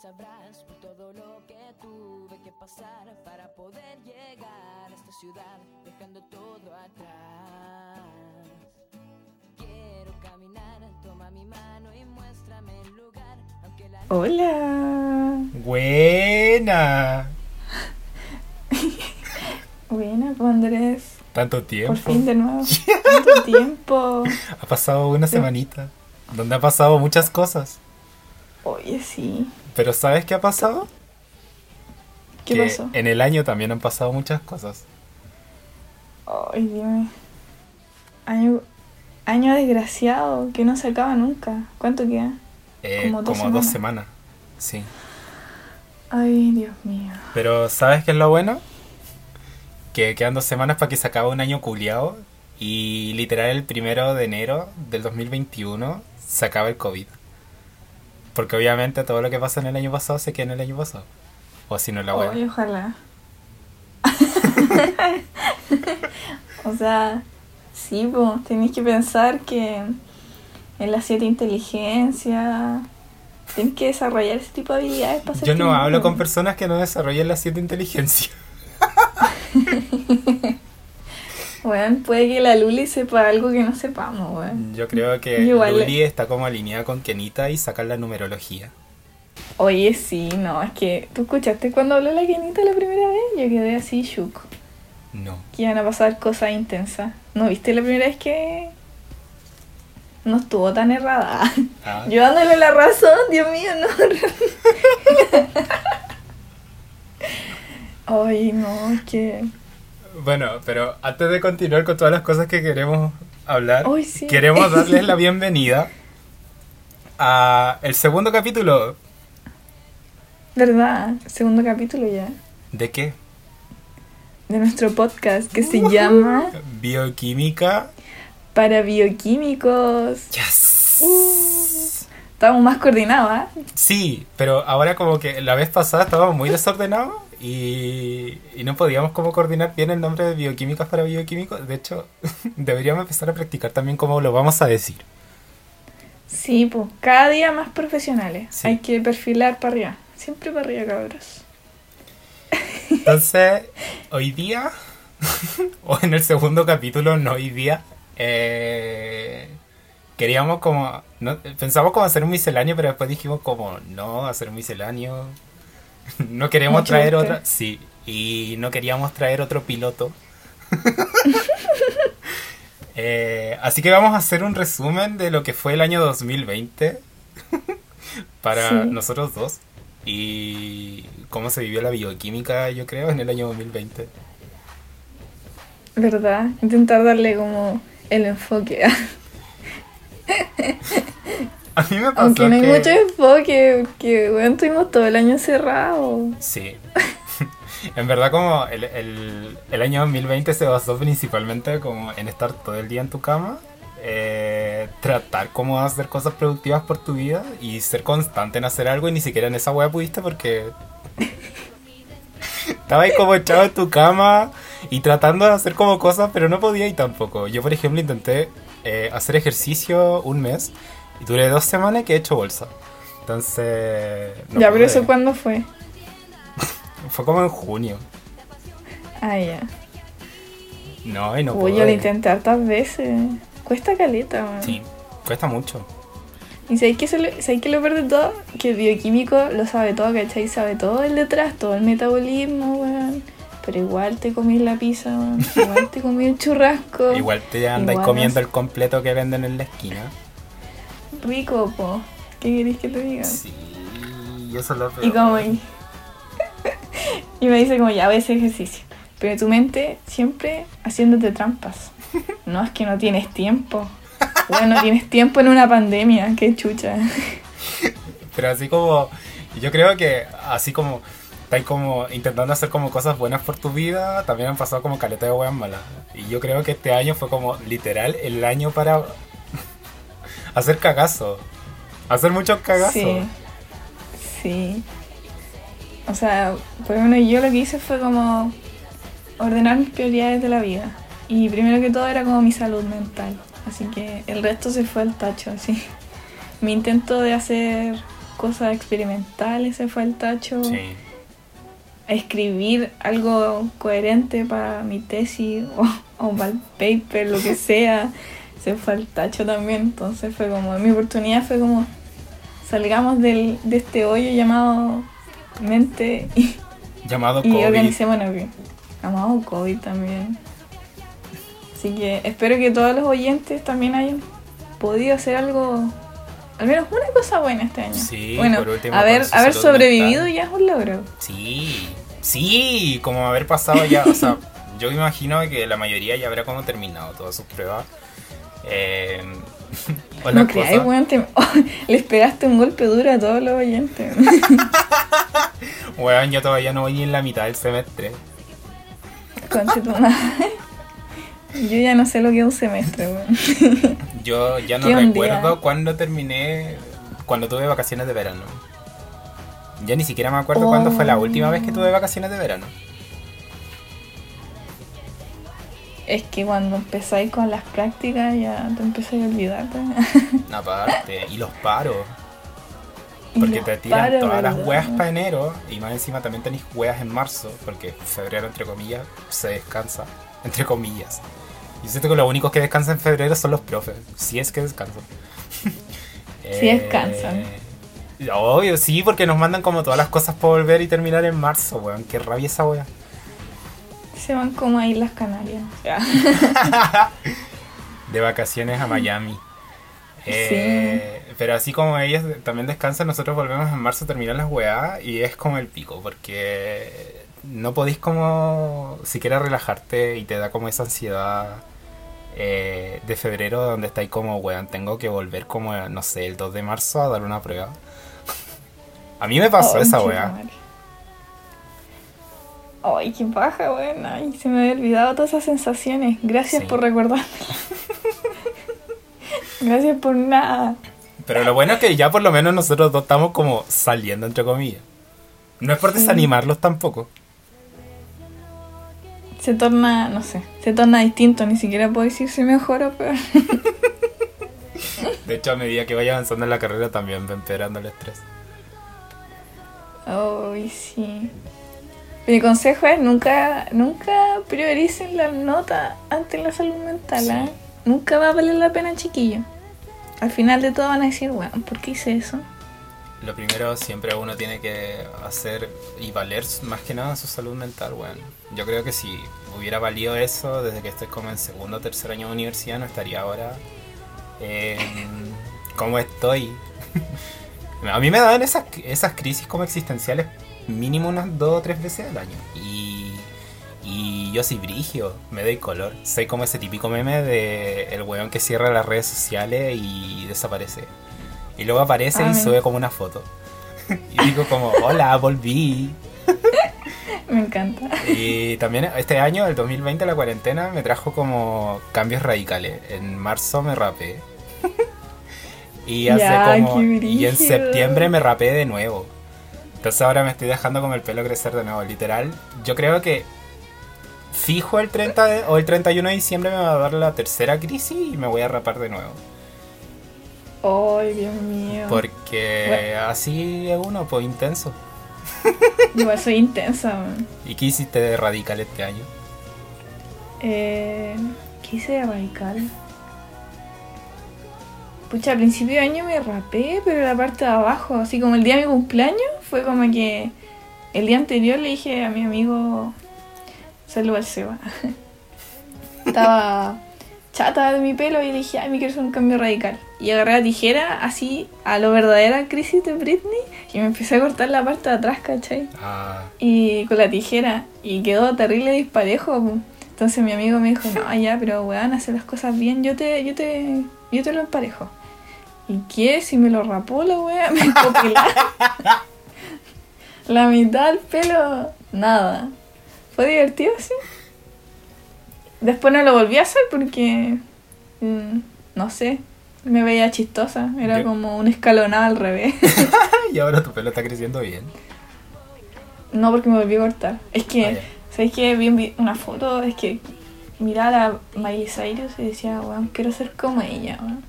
sabrás por todo lo que tuve que pasar para poder llegar a esta ciudad, dejando todo atrás. Quiero caminar, toma mi mano y muéstrame el lugar, aunque la Hola. Buena. Buena, Andrés. Tanto Por tiempo. fin de nuevo. Tanto tiempo. Ha pasado una semanita. Donde ha pasado muchas cosas. Oye, sí. Pero ¿sabes qué ha pasado? ¿Qué que pasó? En el año también han pasado muchas cosas. Ay, dime. Año, año desgraciado que no se acaba nunca. ¿Cuánto queda? Eh, Como como dos dos semanas. semanas. Sí. Ay, Dios mío. Pero ¿sabes qué es lo bueno? Que quedan dos semanas para que se acabe un año culiado. Y literal el primero de enero del 2021 se acaba el COVID. Porque obviamente todo lo que pasa en el año pasado se queda en el año pasado. O si no la Ay, wea. ojalá. o sea, sí, pues, tenéis que pensar que en las siete inteligencias tienes que desarrollar ese tipo de habilidades para Yo no hablo con personas que no desarrollen las siete inteligencias. Bueno, puede que la Luli sepa algo que no sepamos, weón. Yo creo que Igual- Luli está como alineada con Kenita y sacar la numerología. Oye, sí, no, es que tú escuchaste cuando habló la Kenita la primera vez, yo quedé así shook. No. Que iban a pasar cosas intensas. ¿No viste la primera vez que no estuvo tan errada? Ah, Yo dándole la razón, Dios mío, no. Ay, no, es que. Bueno, pero antes de continuar con todas las cosas que queremos hablar, sí. queremos darles la bienvenida a el segundo capítulo. ¿Verdad? Segundo capítulo ya. ¿De qué? De nuestro podcast que se llama Bioquímica. Para Bioquímicos. Yes. Estamos más coordinados, ¿ah? Sí, pero ahora como que la vez pasada estábamos muy desordenados y, y no podíamos como coordinar bien el nombre de bioquímicas para bioquímicos. De hecho, deberíamos empezar a practicar también cómo lo vamos a decir. Sí, pues cada día más profesionales. Sí. Hay que perfilar para arriba. Siempre para arriba, cabros. Entonces, hoy día, o en el segundo capítulo, no hoy día, eh, queríamos como, no, pensamos como hacer un misceláneo, pero después dijimos como, no, hacer un misceláneo, no queremos Mucho traer otra, sí, y no queríamos traer otro piloto. Eh, así que vamos a hacer un resumen de lo que fue el año 2020 para Sí. nosotros dos y cómo se vivió la bioquímica, yo creo, en el año 2020. ¿Verdad? Intentar darle como el enfoque. A mí me pasó Aunque no hay que- mucho enfoque, porque bueno, estuvimos todo el año cerrado. Sí. en verdad como el, el, el año 2020 se basó principalmente como en estar todo el día en tu cama, eh, tratar como de hacer cosas productivas por tu vida y ser constante en hacer algo y ni siquiera en esa wea pudiste porque estaba ahí como echado en tu cama y tratando de hacer como cosas pero no podía y tampoco. Yo por ejemplo intenté eh, hacer ejercicio un mes y duré dos semanas que he hecho bolsa. Entonces... no ya, pero eso cuándo fue? Fue como en junio. Ah, ya. No, y no Uy, yo lo intenté hartas veces. Cuesta caleta, man. Sí, cuesta mucho. Y sabéis que, sabéis que lo peor de todo, que el bioquímico lo sabe todo, ¿cachai? Sabe todo el detrás, todo el metabolismo, weón. Pero igual te comí la pizza, weón. Igual te comí el churrasco. Igual te andáis Igual comiendo es- el completo que venden en la esquina. Rico, po. ¿Qué queréis que te diga? Sí, y eso es lo peor. Y como... Y, y me dice como, ya voy a hacer ejercicio. Pero tu mente siempre haciéndote trampas. No, es que no tienes tiempo. Bueno, tienes tiempo en una pandemia, qué chucha. Pero así como, yo creo que así como estáis como intentando hacer como cosas buenas por tu vida, también han pasado como caleta de weas malas. Y yo creo que este año fue como literal el año para hacer cagazo. Hacer muchos cagazos. Sí. Sí. O sea, por lo menos yo lo que hice fue como ordenar mis prioridades de la vida. Y primero que todo era como mi salud mental. Así que el resto se fue al tacho, así. Mi intento de hacer cosas experimentales se fue al tacho. Sí. A escribir algo coherente para mi tesis o, o para el paper, lo que sea, se fue al tacho también. Entonces fue como, mi oportunidad fue como, salgamos del, de este hoyo llamado mente y, Llamado y COVID. organicémonos bien. Llamado COVID también. Así que espero que todos los oyentes también hayan podido hacer algo, al menos una cosa buena este año. Sí, bueno, por último, haber, haber sobrevivido mental. ya es un logro. Sí, sí, como haber pasado ya, o sea, yo imagino que la mayoría ya habrá como terminado todas sus pruebas. Eh, No creáis, weón, te- les pegaste un golpe duro a todos los oyentes. Weón, yo todavía no voy ni en la mitad del semestre. Conche tu madre. Yo ya no sé lo que es un semestre, weón. Yo ya no ¿Qué un recuerdo cuándo terminé, cuando tuve vacaciones de verano. Ya ni siquiera me acuerdo Oh. cuándo fue la última vez que tuve vacaciones de verano. Es que cuando empezáis con las prácticas ya te empezáis a olvidarte. Aparte, y los paros. Porque te tiran todas las weas para enero y más encima también tenéis weas en marzo, porque febrero, entre comillas, se descansa. Entre comillas. Yo siento que los únicos que descansan en febrero son los profes, si es que descansan. Sí descansan. Eh, Obvio, sí, porque nos mandan como todas las cosas para volver y terminar en marzo, weón. Qué rabia esa wea. Se van como a Islas Canarias. De vacaciones a Miami. Eh, Pero así como ellos también descansan, nosotros volvemos en marzo, terminan las weas y es como el pico, porque no podéis como siquiera relajarte y te da como esa ansiedad eh, de febrero donde estáis como, weón, tengo que volver como, no sé, el 2 de marzo a dar una prueba. A mí me pasó oh, esa wea. madre. Ay, qué paja, weón. Ay, se me había olvidado todas esas sensaciones. Gracias Sí. por recordarme. Gracias por nada. Pero lo bueno es que ya por lo menos nosotros dos estamos como saliendo, entre comillas. No es por desanimarlos tampoco. Se torna, no sé, se torna distinto. Ni siquiera puedo decir si mejor o peor. De hecho, a medida que vaya avanzando en la carrera también va empeorando el estrés. Ay, sí. Mi consejo es nunca, nunca prioricen la nota ante la salud mental. Sí. ¿ah? Nunca va a valer la pena, chiquillo. Al final de todo van a decir, bueno, ¿por qué hice eso? Lo primero siempre uno tiene que hacer y valer más que nada su salud mental, weón. Yo creo que si hubiera valido eso desde que estoy como en segundo o tercer año de universidad, no estaría ahora como estoy. A mí me dan esas, esas crisis como existenciales mínimo unas dos o tres veces al año. Y, y yo soy brigio, me doy color. Soy como ese típico meme de el weón que cierra las redes sociales y desaparece. Y luego aparece y sube como una foto. Y digo como, hola, volví. Me encanta. Y también este año, el 2020, la cuarentena, me trajo como cambios radicales. En marzo me rapé. Y hace Ya, como. Y en septiembre me rapé de nuevo. Entonces ahora me estoy dejando como el pelo crecer de nuevo. Literal, yo creo que fijo el 30 de- o el 31 de diciembre me va a dar la tercera crisis y me voy a rapar de nuevo. Ay, Dios mío. Porque Bueno. así es uno, pues intenso. Igual soy intensa. man. ¿Y qué hiciste de radical este año? Eh, ¿Qué hice de radical? Pucha, a principio de año me rapé, pero la parte de abajo, así como el día de mi cumpleaños, fue como que el día anterior le dije a mi amigo, saludo al Seba, estaba chata de mi pelo y le dije, ay, me quiero hacer un cambio radical. Y agarré la tijera así a lo verdadera crisis de Britney y me empecé a cortar la parte de atrás, ¿cachai? Ah, y con la tijera y quedó terrible disparejo. Entonces mi amigo me dijo, no, ya, pero weón, hacer las cosas bien, yo te, yo te, yo te lo emparejo. ¿Y qué? Si me lo rapó la wea, me copió la, mitad del pelo, nada. Fue divertido, sí. Después no lo volví a hacer porque, mm, no sé, me veía chistosa. Era como un escalonado al revés. y ahora tu pelo está creciendo bien. No, porque me volví a cortar. Es que, Ah. ¿sabes qué? Vi- una foto, es que miraba a Miley Cyrus y decía, weón, quiero ser como ella, weón.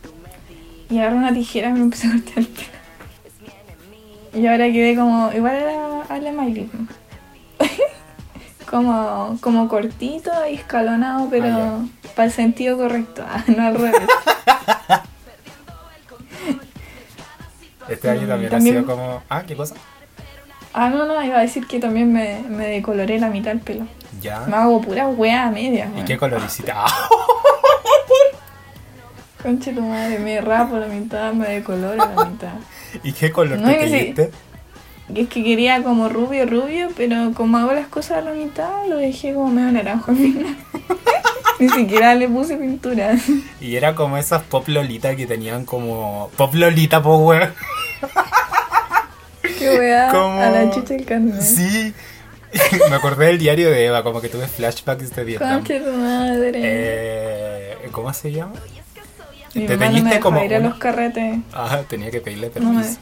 Y agarré una tijera y me empecé a cortar el pelo. Y ahora quedé como. Igual a la Miley. como, como cortito y escalonado, pero Ah, para el sentido correcto. Ah, no al revés. Este año también, también- ha sido como. Ah, ¿qué cosa? Ah, no, no, iba a decir que también me, me decoloré la mitad del pelo. Me Ya. hago pura wea media. ¿Y qué color hiciste? Ah, Conche tu madre, me rapo la mitad, me decoloro la mitad. ¿Y qué color No, te teñiste? Y es que quería como rubio, rubio, pero como hago las cosas a la mitad, lo dejé como medio naranjo al final. Ni siquiera le puse pintura. Y era como esas pop lolita que tenían como. Pop lolita, po, weón. Qué wea Como- a la chucha del carnet. Sí. Me acordé del diario de Eva, como que tuve flashbacks de Vietnam. Conche tu madre. Eh, ¿Cómo se llama? Mi te mamá no me como ir a los carretes. Ah, tenía que pedirle No me, permiso.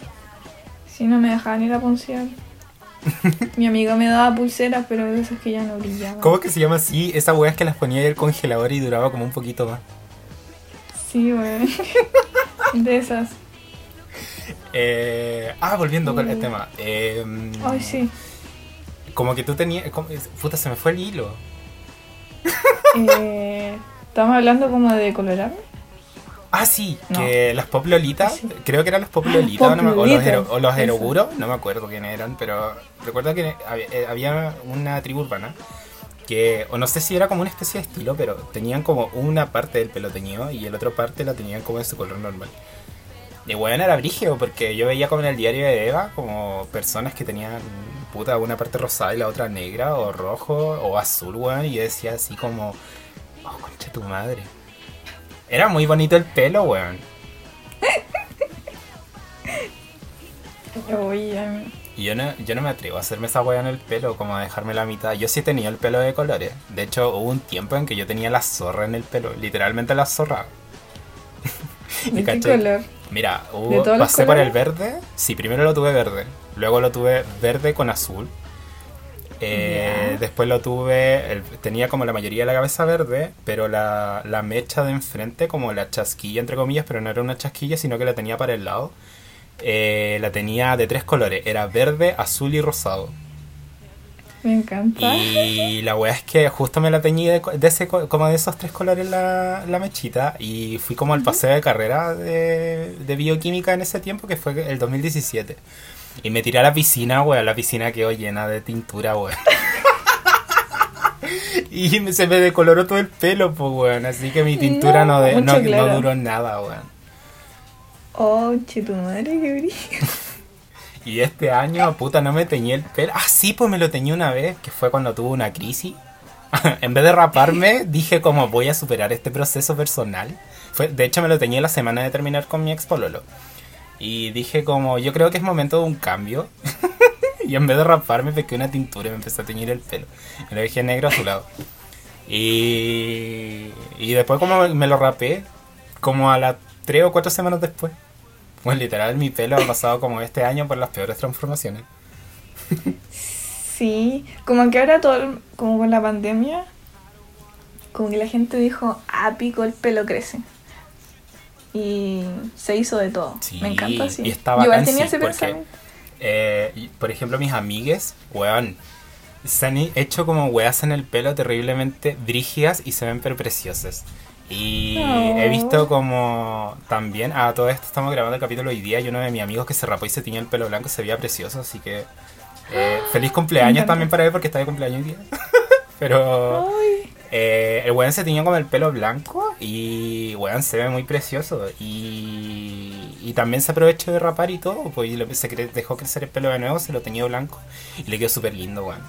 si no me dejaban ir a poncear. Mi amiga me daba pulseras, pero de esas que ya no brillaban. ¿Cómo que se llama así? Esas weas que las ponía en el congelador y duraba como un poquito más. Sí, weón. De esas. Eh, ah, volviendo con el tema. Eh, Ay, sí. Como que tú tenías. como- Puta, se me fue el hilo. Eh, Estamos hablando como de colorarme. Ah, sí, No. que las pop lolitas, Sí. creo que eran los pop lolitas Pop no me- o los, o los eroguros, no me acuerdo quién eran, pero recuerdo que había, eh, había una tribu urbana que, o no sé si era como una especie de estilo, pero tenían como una parte del pelo teñido y el otro parte la tenían como en su color normal. Y bueno, era brígido porque yo veía como en el diario de Eva como personas que tenían puta una parte rosada y la otra negra o rojo o azul, weón, y yo decía así como, oh, concha tu madre. Era muy bonito el pelo, weón. Y yo no, yo no me atrevo a hacerme esa weá en el pelo, como a dejarme la mitad. Yo sí tenía el pelo de colores. De hecho, hubo un tiempo en que yo tenía la zorra en el pelo. Literalmente la zorra. ¿De qué color? Mira, hubo- ¿De pasé por el verde. Sí, primero lo tuve verde. Luego lo tuve verde con azul. Eh. Después lo tuve, el- tenía como la mayoría de la cabeza verde, pero la, la mecha de enfrente, como la chasquilla entre comillas, pero no era una chasquilla, sino que la tenía para el lado. eh, la tenía de tres colores, era verde, azul y rosado. Me encanta. Y la weá es que justo me la teñí de, de ese, co- como de esos tres colores la, la mechita y fui como al paseo de carrera de, de bioquímica en ese tiempo que fue el 2017. Y me tiré a la piscina, weá, la piscina quedó llena de tintura, weón. y se me decoloró todo el pelo, pues, weón. Así que mi tintura no, No, de- no, duró nada, weón. Oh, che, tu madre, qué brillo. Y este año, puta, no me teñí el pelo. Ah, sí, pues me lo teñí una vez, que fue cuando tuve una crisis. en vez de raparme, dije como voy a superar este proceso personal. Fue, de hecho, me lo teñí la semana de terminar con mi ex pololo. Y dije como, yo creo que es momento de un cambio. y en vez de raparme, pesqué una tintura y me empecé a teñir el pelo. Me lo dejé negro azulado. Y, y después como me lo rapé, como a las 3 o 4 semanas después. Pues literal, mi pelo ha pasado como este año por las peores transformaciones. Sí, como que ahora todo, como con la pandemia, como que la gente dijo, ah, pico, el pelo crece. Y se hizo de todo. Sí, Me encanta, sí. y está Yo igual tenía ese porque- pensamiento. Eh, por ejemplo, mis amigues, weón, se han hecho como weas en el pelo terriblemente brígidas y se ven pero preciosas. Y Oh. he visto como también, a todo esto estamos grabando el capítulo hoy día y uno de mis amigos que se rapó y se tiñó el pelo blanco se veía precioso, así que eh, feliz cumpleaños también para él porque está de cumpleaños hoy día. pero Ay, eh, el weón se tiñó con el pelo blanco y weón se ve muy precioso. Y, y también se aprovechó de rapar y todo, pues y lo- se cre- dejó crecer el pelo de nuevo, se lo teñió blanco y le quedó súper lindo, weón.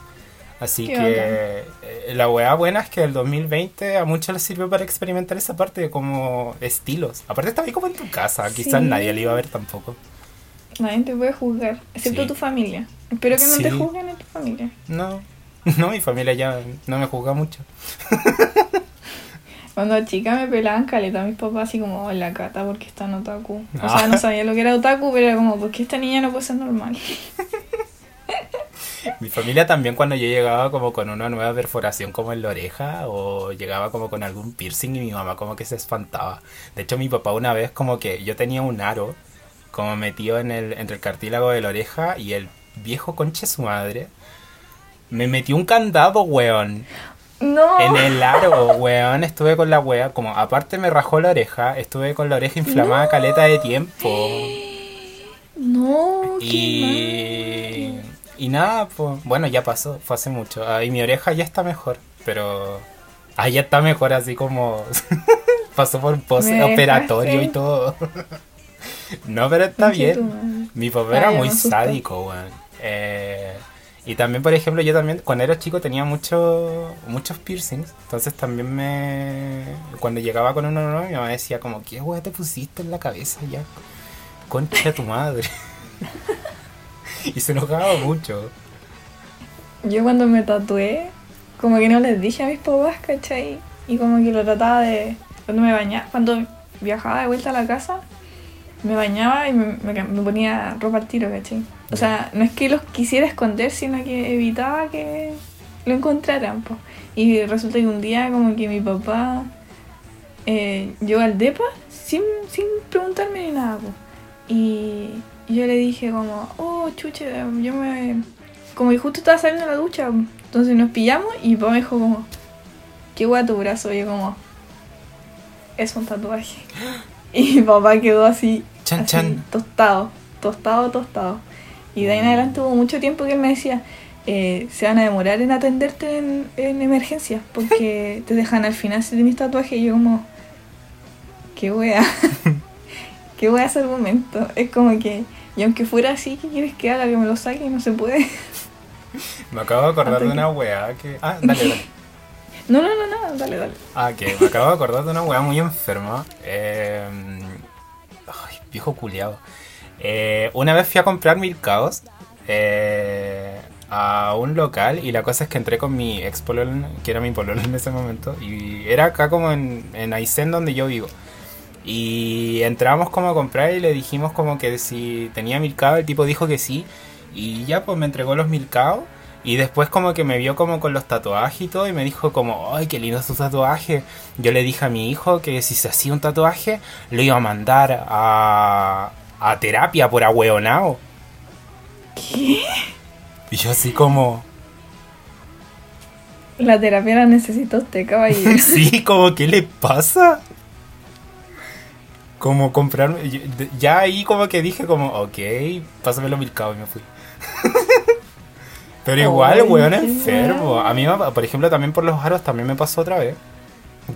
Así Qué que eh, la weá buena es que el 2020 a muchos les sirvió para experimentar esa parte de como estilos. Aparte estaba ahí como en tu casa, quizás nadie le iba a ver tampoco. nadie te puede juzgar, excepto Sí. tu familia. Espero que no te juzguen en tu familia. No, no, mi familia ya no me juzga mucho. Cuando chica me pelaban caleta mis papás así como en la cata porque está en otaku. O Ah. sea, no sabía lo que era otaku, pero era como, porque esta niña no puede ser normal? Mi familia también cuando yo llegaba como con una nueva perforación como en la oreja o llegaba como con algún piercing y mi mamá como que se espantaba. De hecho mi papá una vez como que yo tenía un aro como metido en el, entre el cartílago de la oreja y el viejo conche su madre me metió un candado, weón. No. En el aro, weón, estuve con la wea, como aparte me rajó la oreja, estuve con la oreja inflamada No. caleta de tiempo. No, qué Y, y nada, pues, bueno, ya pasó, fue hace mucho. Ah, y mi oreja ya está mejor, pero... Ah, ya está mejor, así como... pasó por un postoperatorio y todo. no, pero está bien. Mi papá era muy sádico, weón. Eh, y también, por ejemplo, yo también, cuando era chico tenía mucho, muchos piercings. Entonces también me... Cuando llegaba con uno nuevo, mi mamá decía como, ¿qué weón te pusiste en la cabeza ya? Concha tu madre. y se enojaba mucho. Yo cuando me tatué, como que no les dije a mis papás, ¿cachai? Y como que lo trataba de... Cuando me bañaba, cuando viajaba de vuelta a la casa, me bañaba y me, me ponía ropa al tiro, ¿cachai? O sea, no es que los quisiera esconder, sino que evitaba que lo encontraran, po. Y resulta que un día como que mi papá eh, llegó al depa sin, sin preguntarme ni nada, po. Y yo le dije como, oh, chuche, yo me... Como que justo estaba saliendo de la ducha, entonces nos pillamos y mi papá me dijo como, qué guay tu brazo, y yo como, es un tatuaje. Y mi papá quedó así, Chan, así, chan. tostado, tostado, tostado. Y de ahí en adelante hubo mucho tiempo que él me decía, eh, se van a demorar en atenderte en, en emergencia, porque te dejan al final si tenés tatuaje. Y yo como, qué wea, qué wea ese argumento. Es como que, y aunque fuera así, ¿qué quieres que haga? Que me lo saque y no se puede. Me acabo de acordar de una weá que... Ah, dale, dale. No, no, no, no, dale, dale. Ah, que me acabo de acordar de una weá muy enferma. Eh, ay, viejo culiado. Eh, una vez fui a comprar milcaos eh, a un local y la cosa es que entré con mi ex pololo, que era mi pololo en ese momento, y era acá como en, en Aysén donde yo vivo. Y entramos como a comprar y le dijimos como que si tenía milcao, el tipo dijo que sí. Y ya pues me entregó los milcaos. Y después como que me vio como con los tatuajes y todo y me dijo como, ay, qué lindo tu tatuaje. Yo le dije a mi hijo que si se hacía un tatuaje, lo iba a mandar a, a terapia por ahueonao. ¿Qué? Y yo así como, La terapia la necesita usted, caballero. sí, como, ¿qué le pasa? Como comprarme, ya ahí como que dije como, ok, pásame los milcaos y me fui. Pero igual, Ay, weón, enfermo. A mí, por ejemplo, también por los aros también me pasó otra vez.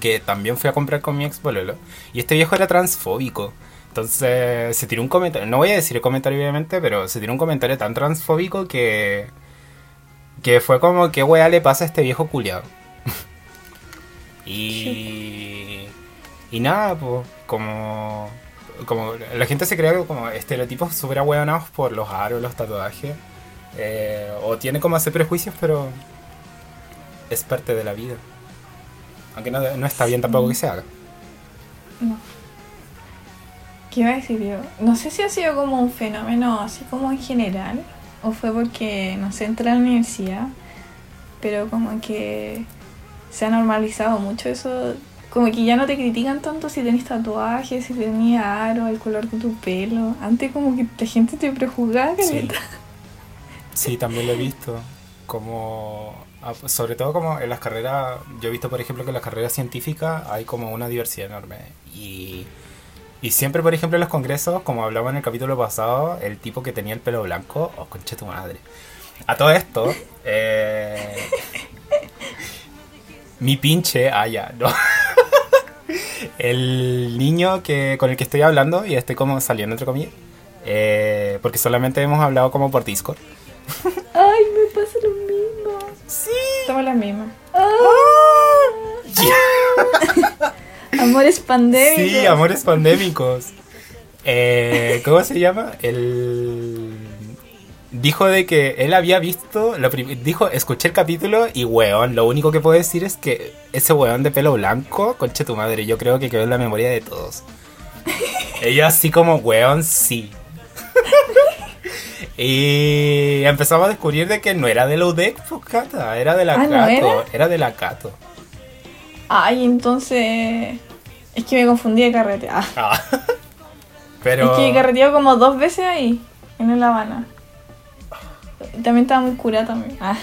Que también fui a comprar con mi ex bololo. Y este viejo era transfóbico. Entonces se tiró un comentario, no voy a decir el comentario obviamente, pero se tiró un comentario tan transfóbico que... Que fue como, ¿qué weá le pasa a este viejo culiado? y... Y nada, pues, como... Como la gente se crea como estereotipos súper ahueonados por los aros, los tatuajes. eh, o tiene como ese prejuicios, pero es parte de la vida. Aunque no, no está bien tampoco que se haga. No. ¿Qué iba a decir yo? No sé si ha sido como un fenómeno así como en general, o fue porque, no sé, entré a la universidad, pero como que se ha normalizado mucho eso, como que ya no te critican tanto si tenés tatuajes, si tenías aro, el color de tu pelo. Antes como que la gente te prejuzgaba, Sí. Sí, también lo he visto. Como, ah, sobre todo como en las carreras, yo he visto por ejemplo que en las carreras científicas hay como una diversidad enorme. Y, y siempre, por ejemplo, en los congresos, como hablaba en el capítulo pasado, el tipo que tenía el pelo blanco, oh, concha tu madre. A todo esto, eh, mi pinche, ah, ya, no. El niño que, con el que estoy hablando, y estoy como saliendo entre comillas, eh, porque solamente hemos hablado como por Discord. Ay, me pasa lo mismo. Sí. Somos las mismas. Amores pandémicos. Sí, amores pandémicos. Eh, ¿Cómo se llama? El dijo de que él había visto, lo dijo, escuché el capítulo y weón, lo único que puedo decir es que ese weón de pelo blanco, conche tu madre, yo creo que quedó en la memoria de todos. Ella así como, weón, sí. y empezamos a descubrir de que no era de la UDEC, pues, Cata, era de la Ah, ¿no Cato, era? era de la Cato. Ay, entonces. Es que me confundí de carrete. Ah, Ah. Pero... Es que carreteado como dos veces ahí, en La Habana. También estaba muy curada también. Ah,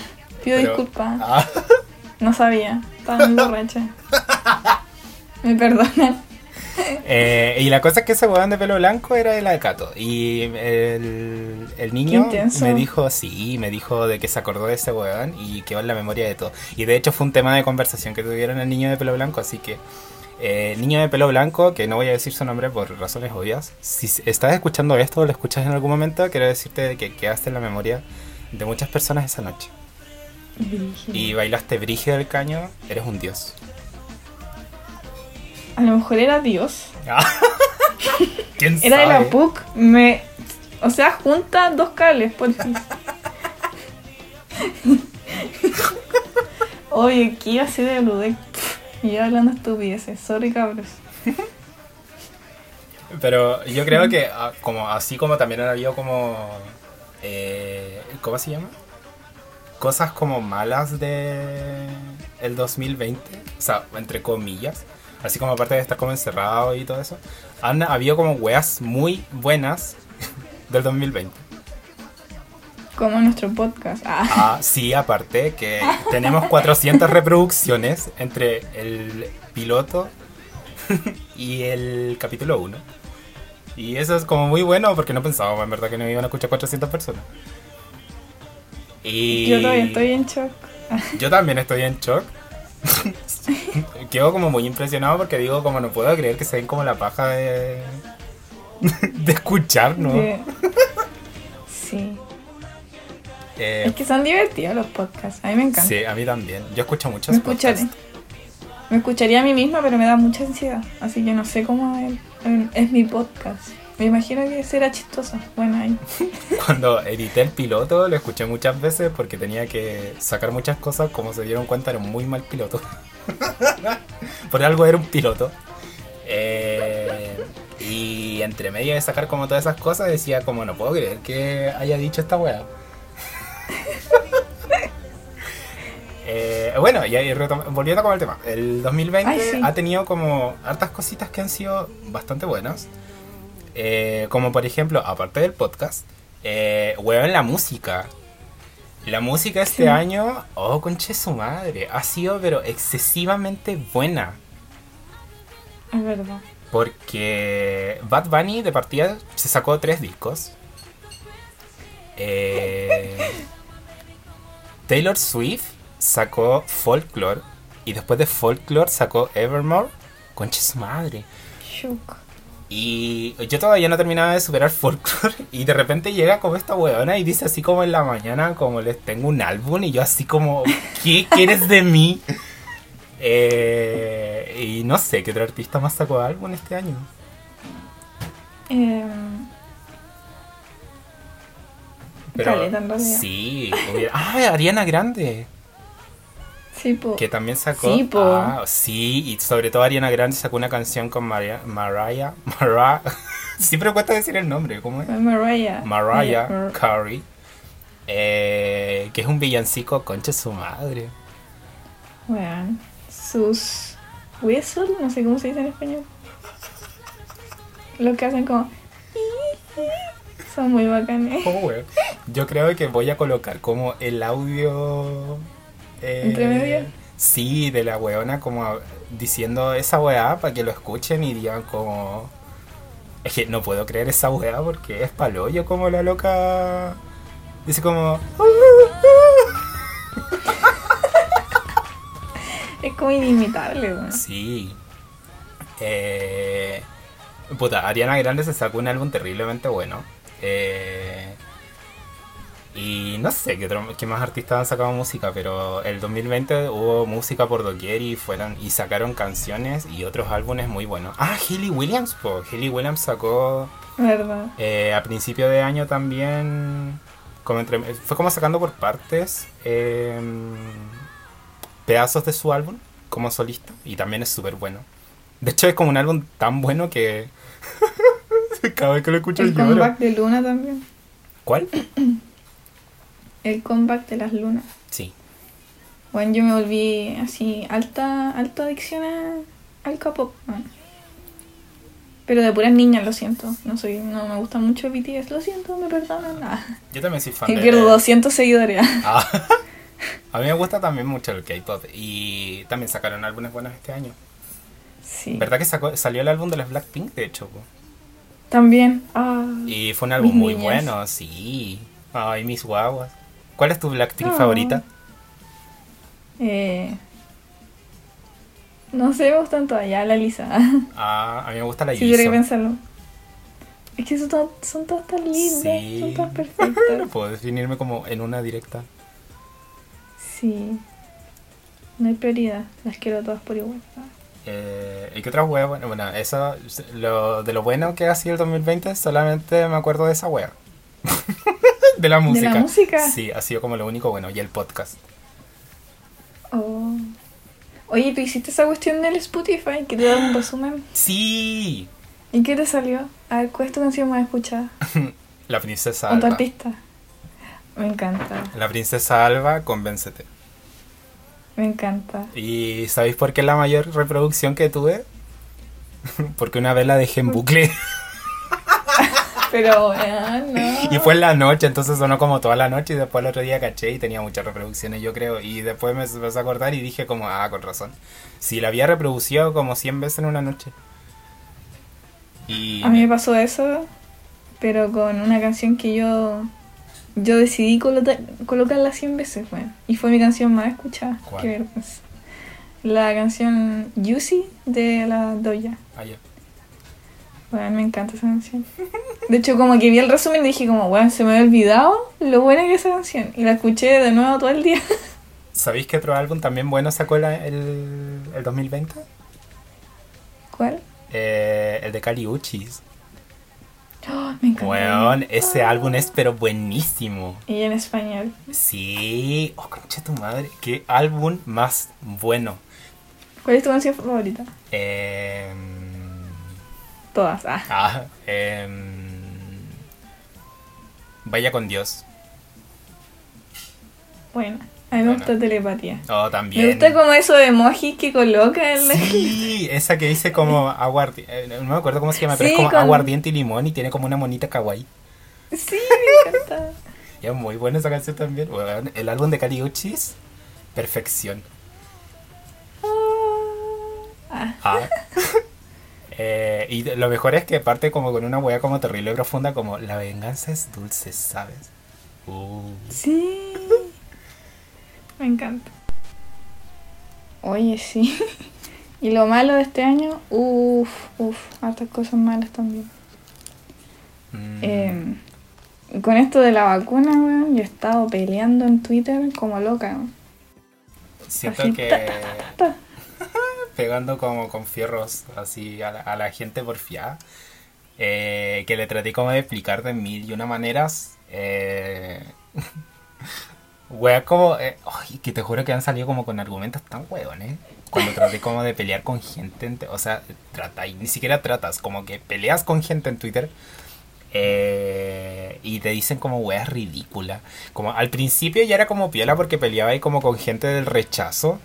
pido pero- disculpas. Ah, No sabía. Estaba muy borracha. Me perdonan. eh, y la cosa es que ese weón de pelo blanco era el Acato. Y el, el niño me dijo, sí, me dijo de que se acordó de ese weón y quedó en la memoria de todo. Y de hecho fue un tema de conversación que tuvieron el niño de pelo blanco, así que... eh, niño de pelo blanco, que no voy a decir su nombre por razones obvias, si estás escuchando esto o lo escuchas en algún momento, quiero decirte de que quedaste en la memoria de muchas personas esa noche. Y bailaste brige del caño, eres un dios. A lo mejor era Dios. ¿Quién Era de la sabe? PUC. Me... O sea, junta dos cables, por fin. Oye, ¿qué iba a ser de Ludec? Y yo hablando estupideces. Sorry, cabros. Pero yo creo que ah, como así como también han habido como eh, ¿cómo se llama? Cosas como malas de el 2020, o sea, entre comillas, así como aparte de estar como encerrado y todo eso, han habido como weas muy buenas del 2020. Como nuestro podcast. Ah, Ah, sí, aparte que tenemos 400 reproducciones entre el piloto y el capítulo 1. Y eso es como muy bueno porque no pensábamos en verdad que no iban a escuchar 400 personas. Y yo todavía estoy en shock. yo también estoy en shock. Quedo como muy impresionado porque digo como no puedo creer que se den como la paja de, de escucharnos. Sí. Eh, Es que son divertidos los podcasts. A mí me encanta. sí, a mí también. Yo escucho muchos Me escucharé. podcasts. Me escucharía a mí misma, pero me da mucha ansiedad. Así que no sé cómo es, es mi podcast. Me imagino que será chistoso. Bueno, ahí. Cuando edité el piloto lo escuché muchas veces porque tenía que sacar muchas cosas. Como se dieron cuenta, era un muy mal piloto. Por algo era un piloto. Eh, y entre medio de sacar como todas esas cosas decía como no puedo creer que haya dicho esta weá. Eh, bueno, y ahí volviendo con el tema, el 2020 Ay, sí. ha tenido como hartas cositas que han sido bastante buenas. Eh, como por ejemplo, aparte del podcast, eh, weón, la música. La música este Sí. año, oh, conche su madre, ha sido pero excesivamente buena. Es verdad. Porque Bad Bunny de partida se sacó tres discos. Eh, Taylor Swift sacó Folklore. Y después de Folklore sacó Evermore. Concha su madre. Y yo todavía no terminaba de superar Folklore. Y de repente llega como esta weona y dice así como en la mañana, como les tengo un álbum. Y yo así como, ¿qué quieres de mí? Eh, y no sé qué otro artista más sacó álbum este año. Em, Caleta, en realidad. sí, hubiera- ah, Ariana Grande, sí, po. que también sacó. Sí, po. Ah, sí, y sobre todo Ariana Grande sacó una canción con Maria- Mariah, Mariah, siempre cuesta decir el nombre, ¿cómo es? Mariah. Mariah Mar- Carey, eh, que es un villancico concha su madre. Weón. Sus whistle, no sé cómo se dice en español. Lo que hacen como. Son muy bacanes. Oh, weón. Yo creo que voy a colocar como el audio. Eh, ¿Entre medio? Sí, de la weona como diciendo esa weá para que lo escuchen y digan como. Es que no puedo creer esa weá porque es paloyo como la loca. Dice como. Es como inimitable, weón. Sí. Eh, puta, Ariana Grande se sacó un álbum terriblemente bueno. Eh, y no sé qué, más artistas han sacado música, pero el 2020 hubo música por doquier y fueron y sacaron canciones y otros álbumes muy buenos. Ah, Hayley Williams, po. Hayley Williams sacó ¿Verdad? eh, a principio de año también, como entre, fue como sacando por partes eh, pedazos de su álbum como solista y también es súper bueno. De hecho es como un álbum tan bueno que cada vez que lo escucho El lloro. comeback de Luna también. ¿Cuál? El comeback de las lunas. Sí. Bueno, yo me volví así, alta, alta adicción a- al K-pop. weón. Pero de puras niñas, lo siento. No soy, no me gusta mucho BTS, lo siento, me perdonan. Ah. Yo también soy fan Y de... pierdo 200 seguidores. Ah. A mí me gusta también mucho el K-pop y también sacaron álbumes buenos este año. Sí. ¿Verdad que sacó- salió el álbum de las Blackpink, de hecho? po? También. Ah. Y fue un álbum muy niñas. bueno, sí. Ay, mis guaguas. ¿Cuál es tu Blackpink Ah. favorita? Eh, no sé, me gustan todas. Ya, la Lisa. Ah, a mí me gusta la si tuviera que Jisoo. pensarlo. Es que son, to- son todas tan lindas. Sí. Son todas perfectas. Puedo definirme como en una directa. Sí. No hay prioridad. Las quiero todas por igual. Eh, ¿Y qué otra wea? Bueno, bueno, eso, lo, de lo bueno que ha sido el 2020, solamente me acuerdo de esa wea. de la música. música? Sí, ha sido como lo único bueno. Y el podcast. Oh. Oye, ¿tú hiciste esa cuestión del Spotify que te da un resumen? Sí. ¿Y qué te salió? A ver, ¿cuál es tu canción más escuchada? La princesa ¿O tu Alba. artista? Me encanta, La princesa Alba, convéncete. me encanta. ¿Y sabéis por qué es la mayor reproducción que tuve? Porque una vez la dejé en bucle. Pero, ah, no. Y fue en la noche, entonces sonó como toda la noche y después el otro día caché y tenía muchas reproducciones, yo creo. Y después me empecé a acordar y dije como, ah, con razón. Sí, la había reproducido como 100 veces en una noche. Y... A mí me pasó eso, pero con una canción que yo yo decidí coloca- colocarla 100 veces, bueno, y fue mi canción más escuchada. ¿Cuál? Qué vergüenza. La canción Juicy de la Doya. Ah, ya. Bueno, me encanta esa canción. De hecho, como que vi el resumen y dije como, bueno, se me había olvidado lo buena que es esa canción. Y la escuché de nuevo todo el día. ¿Sabéis que otro álbum también bueno sacó la- el, el 2020? ¿Cuál? Eh, el de Kali Uchis. Oh, me encanta. Weón, ese álbum es pero buenísimo. Y en español. Sí, oh, concha tu madre, qué álbum más bueno. ¿Cuál es tu canción favorita? Eh, Todas. Ah. ah, em, vaya con Dios. Bueno, a mí me Bueno. gusta telepatía. Oh, también. Me gusta como eso de emojis que coloca en la... Sí, esa que dice como aguardiente, no me acuerdo cómo se llama, pero es como con- aguardiente y limón y tiene como una monita kawaii. Sí, me encanta. Y es muy buena esa canción también. El álbum de Kali Uchis, perfección. Ah, Ah. Eh, y lo mejor es que parte como con una wea como terrible y profunda, como la venganza es dulce, ¿sabes? Uh. sí. Me encanta. Oye, sí. Y lo malo de este año, uff, uff, hartas cosas malas también. Mm. Eh, con esto de la vacuna, weón, yo he estado peleando en Twitter como loca. weón. Siento así, que ta, ta. Pegando como con fierros así a la, gente porfiada, eh, que le traté como de explicar de mil y una maneras. Eh, wea como... eh, que te juro que han salido como con argumentos tan hueones. Cuando traté como de pelear con gente, en te- o sea, trata, ni siquiera tratas, como que peleas con gente en Twitter eh, y te dicen como weas ridículas. Como al principio ya era como piola porque peleaba ahí como con gente del rechazo.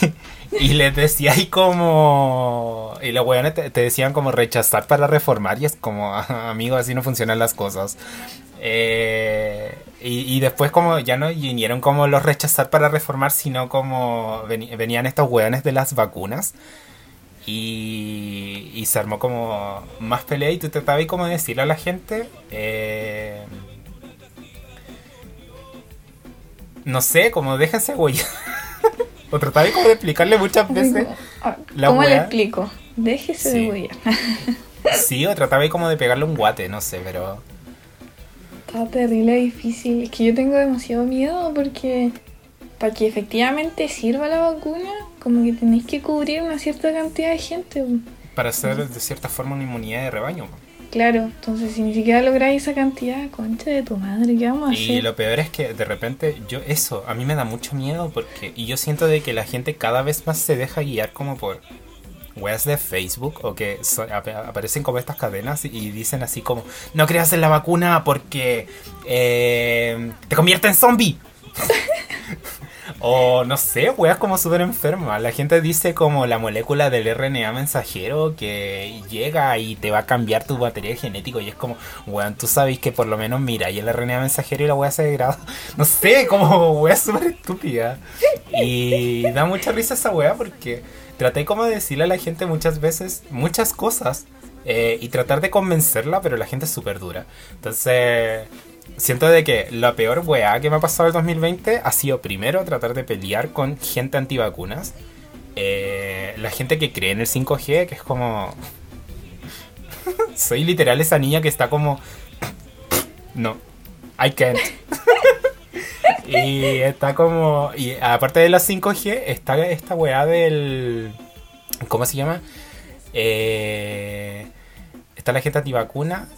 y les decía ahí como... Y los weones te, te decían como rechazar para reformar y es como, "Ah, amigo, así no funcionan las cosas. Eh, y, y después como ya no vinieron como los rechazar para reformar, sino como veni- venían estos weones de las vacunas. Y, y se armó como más pelea y tú tratabas como de decirle a la gente... eh, no sé, como déjense güey. O trataba como de explicarle muchas veces. Ah, la ¿Cómo le explico? Déjese Sí. de huear. Sí, o trataba como de pegarle un guate, no sé, pero... Está terrible difícil. Es que yo tengo demasiado miedo porque para que efectivamente sirva la vacuna, como que tenéis que cubrir una cierta cantidad de gente. Para hacer de cierta forma una inmunidad de rebaño. Claro, entonces si ni siquiera lográis esa cantidad, concha de tu madre, ¿qué vamos a Y hacer? lo peor es que de repente yo eso, a mí me da mucho miedo porque y yo siento de que la gente cada vez más se deja guiar como por weas de Facebook o que so- ap- aparecen como estas cadenas y dicen así como no creas en la vacuna porque eh, te convierte en zombie. O no sé, weas como súper enferma. La gente dice como la molécula del RNA mensajero que llega y te va a cambiar tu material genético. Y es como, weón, tú sabes que por lo menos mira, y el RNA mensajero y la wea se degrada. No sé, como wea súper estúpida. Y da mucha risa esa wea porque traté como de decirle a la gente muchas veces muchas cosas. eh, y tratar de convencerla, pero la gente es súper dura. Entonces, siento de que la peor weá que me ha pasado el 2020 ha sido primero tratar de pelear con gente antivacunas. Eh, la gente que cree en el 5G, que es como... Soy literal esa niña que está como... No, I can't. y está como... Y aparte de la 5G, está esta weá del... ¿Cómo se llama? Eh, está la gente antivacuna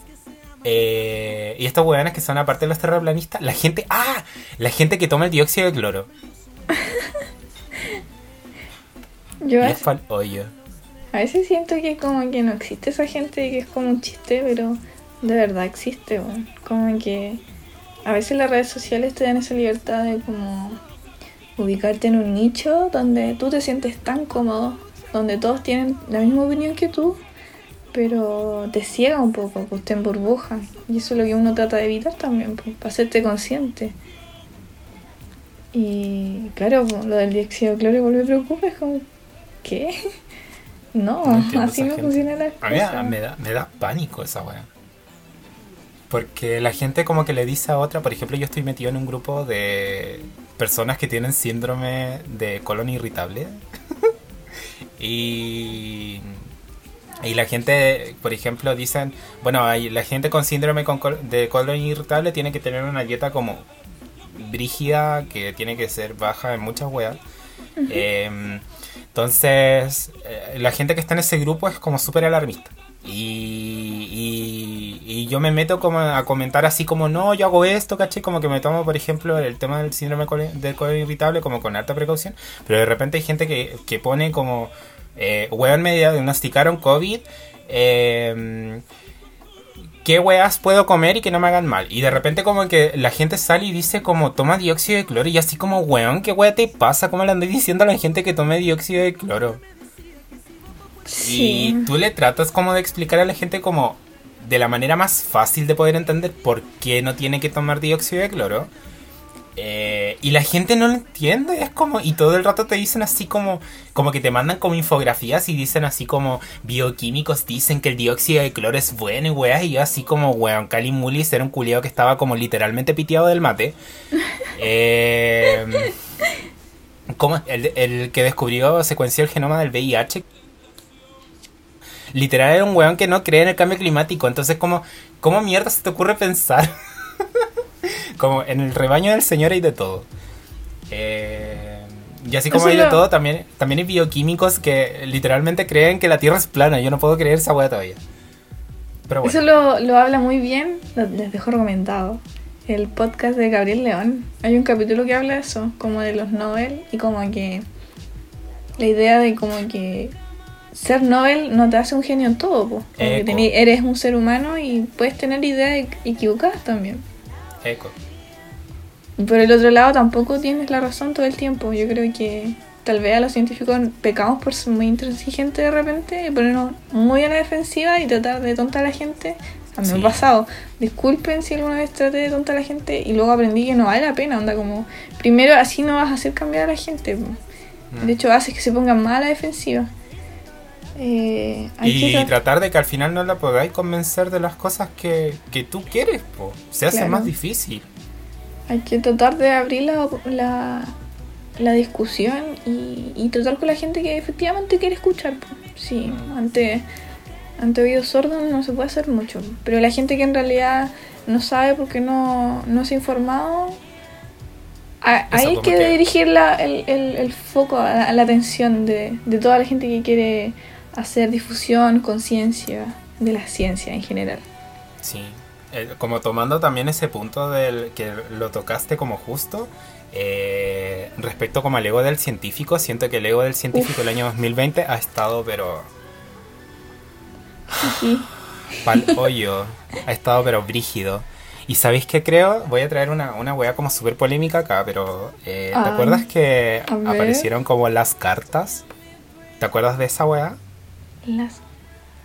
eh, y estos hueones que son aparte de los terraplanistas, la gente, ah, la gente que toma el dióxido de cloro. Yo a, hoyo. veces siento que como que no existe esa gente que es como un chiste, pero de verdad existe. Como que a veces las redes sociales te dan esa libertad de como ubicarte en un nicho donde tú te sientes tan cómodo, donde todos tienen la misma opinión que tú, pero te ciega un poco, pues te emburbuja. Y eso es lo que uno trata de evitar también, pues, para hacerte consciente. Y claro, pues, lo del dióxido de cloro igual me preocupa, es como, ¿qué? No, así no funcionan las A mí cosas. me da, me da pánico esa weá. Porque la gente como que le dice a otra, por ejemplo, yo estoy metido en un grupo de personas que tienen síndrome de colon irritable. y, y la gente, por ejemplo, dicen, bueno, hay, la gente con síndrome con col- de colon irritable tiene que tener una dieta como brígida, que tiene que ser baja en muchas weas. Em, entonces, eh, la gente que está en ese grupo es como súper alarmista. Y, y, y yo me meto como a comentar así como, no, yo hago esto, caché, como que me tomo, por ejemplo, el tema del síndrome del colon irritable como con alta precaución, pero de repente hay gente que, que pone como, eh, weón, me diagnosticaron COVID, eh, ¿qué weas puedo comer y que no me hagan mal? Y de repente como que la gente sale y dice como toma dióxido de cloro y así como weón, ¿qué wea te pasa? ¿Cómo le andas diciendo a la gente que tome dióxido de cloro? Sí. Y tú le tratas como de explicar a la gente como de la manera más fácil de poder entender por qué no tiene que tomar dióxido de cloro. Eh, y la gente no lo entiende, es como, y todo el rato te dicen así como, como que te mandan como infografías y dicen así como, bioquímicos dicen que el dióxido de cloro es bueno y weas, y yo así como, weón, Cali Mulis era un culiado que estaba como literalmente piteado del mate. Eh, ¿cómo? El, el que descubrió, secuenció el genoma del VIH. Literal era un weón que no cree en el cambio climático, entonces como, ¿cómo mierda se te ocurre pensar? como en el rebaño del Señor hay de todo. Eh, y así como Eso hay de lo- todo, también, también hay bioquímicos que literalmente creen que la Tierra es plana. Yo no puedo creer esa weá todavía. Pero bueno. Eso lo, lo habla muy bien, les dejo recomendado, el podcast de Gabriel León. Hay un capítulo que habla de eso, como de los Nobel y como que la idea de como que ser Nobel no te hace un genio en todo, po. como que Eco. tení- eres un ser humano y puedes tener ideas equ- equivocadas también. Eco. Por el otro lado tampoco tienes la razón todo el tiempo. Yo creo que tal vez a los científicos pecamos por ser muy intransigentes de repente y ponernos muy a la defensiva y tratar de tontar a la gente. A mí me Sí. ha pasado. Disculpen si alguna vez traté de tontar a la gente y luego aprendí que no vale la pena. Onda como, primero así no vas a hacer cambiar a la gente. Mm. De hecho haces que se pongan más a la defensiva. Eh, que Y tra- tratar de que al final no la podáis convencer de las cosas que, que tú quieres, po. Se hace Claro. más difícil. Hay que tratar de abrir la, la, la discusión y, y tratar con la gente que efectivamente quiere escuchar. po. Sí, ante, ante oídos sordos no se puede hacer mucho. Pero la gente que en realidad no sabe porque no, no se ha informado, a- ahí hay que que- dirigir la- el, el- el foco a la, a la atención de, de toda la gente que quiere hacer difusión, conciencia de la ciencia en general. Sí. Eh, como tomando también ese punto del que lo tocaste como justo, eh, respecto como al ego del científico, siento que el ego del científico el año 2020 ha estado pero Sí. pal hoyo, ha estado pero brígido. Y sabéis que creo, voy a traer una, una wea como súper polémica acá, pero eh, ¿te Ay, acuerdas que aparecieron como las cartas? ¿Te acuerdas de esa wea? Las...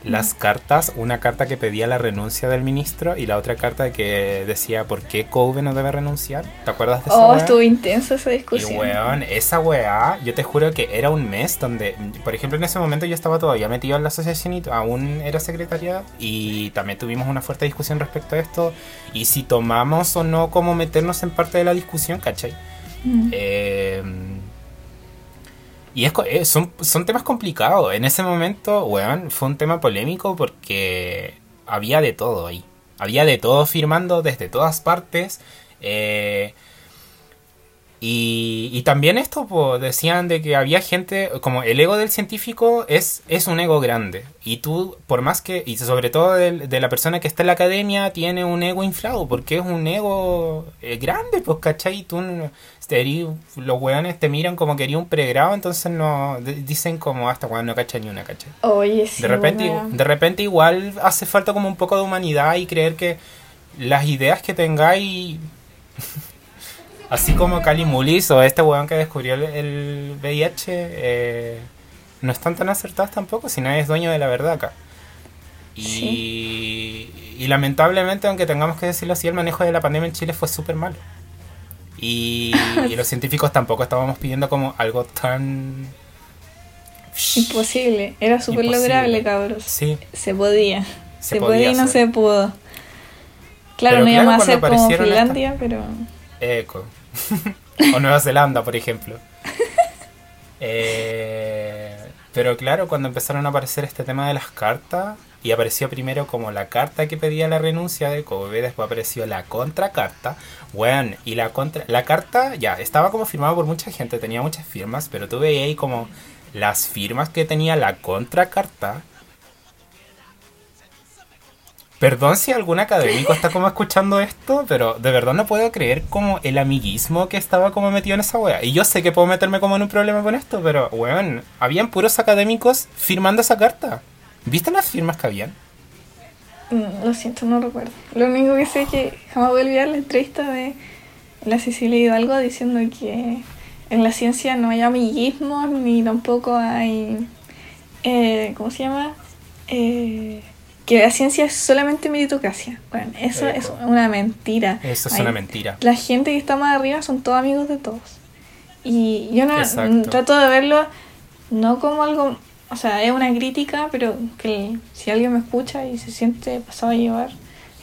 Las cartas, una carta que pedía la renuncia del ministro y la otra carta que decía por qué Cove no debe renunciar. ¿Te acuerdas de esa Oh, estuvo intensa esa Y discusión. weón, esa weá, yo te juro que era un mes donde, por ejemplo, en ese momento yo estaba todavía metido en la asociación y aún era secretaria y también tuvimos una fuerte discusión respecto a esto y si tomamos o no como meternos en parte de la discusión, ¿cachai? Mm. Eh, y es, eh, son, son temas complicados. En ese momento, weón, fue un tema polémico porque había de todo ahí. Había de todo firmando desde todas partes. eh, y, y también esto, po, decían de que había gente, como el ego del científico es, es un ego grande. Y tú, por más que, y sobre todo del- de, la persona que está en la academia, tiene un ego inflado, porque es un ego eh, grande, pues, ¿cachai? Tú, te los weones te miran como que un pregrado, entonces no, de- dicen como hasta cuando no cacha ni una, ¿cachai? Oye, sí. De repente, weón. de repente igual hace falta como un poco de humanidad y creer que las ideas que tengáis, así como Cali Mulis o este weón que descubrió el, el VIH, eh, no están tan acertadas tampoco si nadie es dueño de la verdad acá. Y, y lamentablemente, aunque tengamos que decirlo así, el manejo de la pandemia en Chile fue súper malo. Y, y los científicos tampoco estábamos pidiendo como algo tan... Imposible. Era súper lograble, cabros. Sí, Se podía. Se Se, podía podía y no hacer. se pudo. Claro, Pero no íbamos claro, a hacer como Finlandia, pero. Eco. o Nueva Zelanda, por ejemplo. Eh, pero claro, cuando empezaron a aparecer este tema de las cartas, y apareció primero como la carta que pedía la renuncia de Kobe, después apareció la contracarta. Bueno, y la contra la carta ya estaba como firmada por mucha gente, tenía muchas firmas, pero tú veías ahí como las firmas que tenía la contracarta. Perdón si algún académico está como escuchando esto, pero de verdad no puedo creer como el amiguismo que estaba como metido en esa wea. Y yo sé que puedo meterme como en un problema con esto, pero weón, habían puros académicos firmando esa carta. ¿Viste las firmas que habían? Mm, Lo siento, no recuerdo. Lo único que sé es que jamás voy a olvidar la entrevista de la Cecilia Hidalgo diciendo que en la ciencia no hay amiguismos ni tampoco hay. eh, ¿Cómo se llama? Eh, que la ciencia es solamente meritocracia. Bueno, eso es una mentira. Eso es una mentira. La gente que está más arriba son todos amigos de todos. Y yo no mm, trato de verlo no como algo, o sea, es una crítica, pero que si alguien me escucha y se siente pasado a llevar,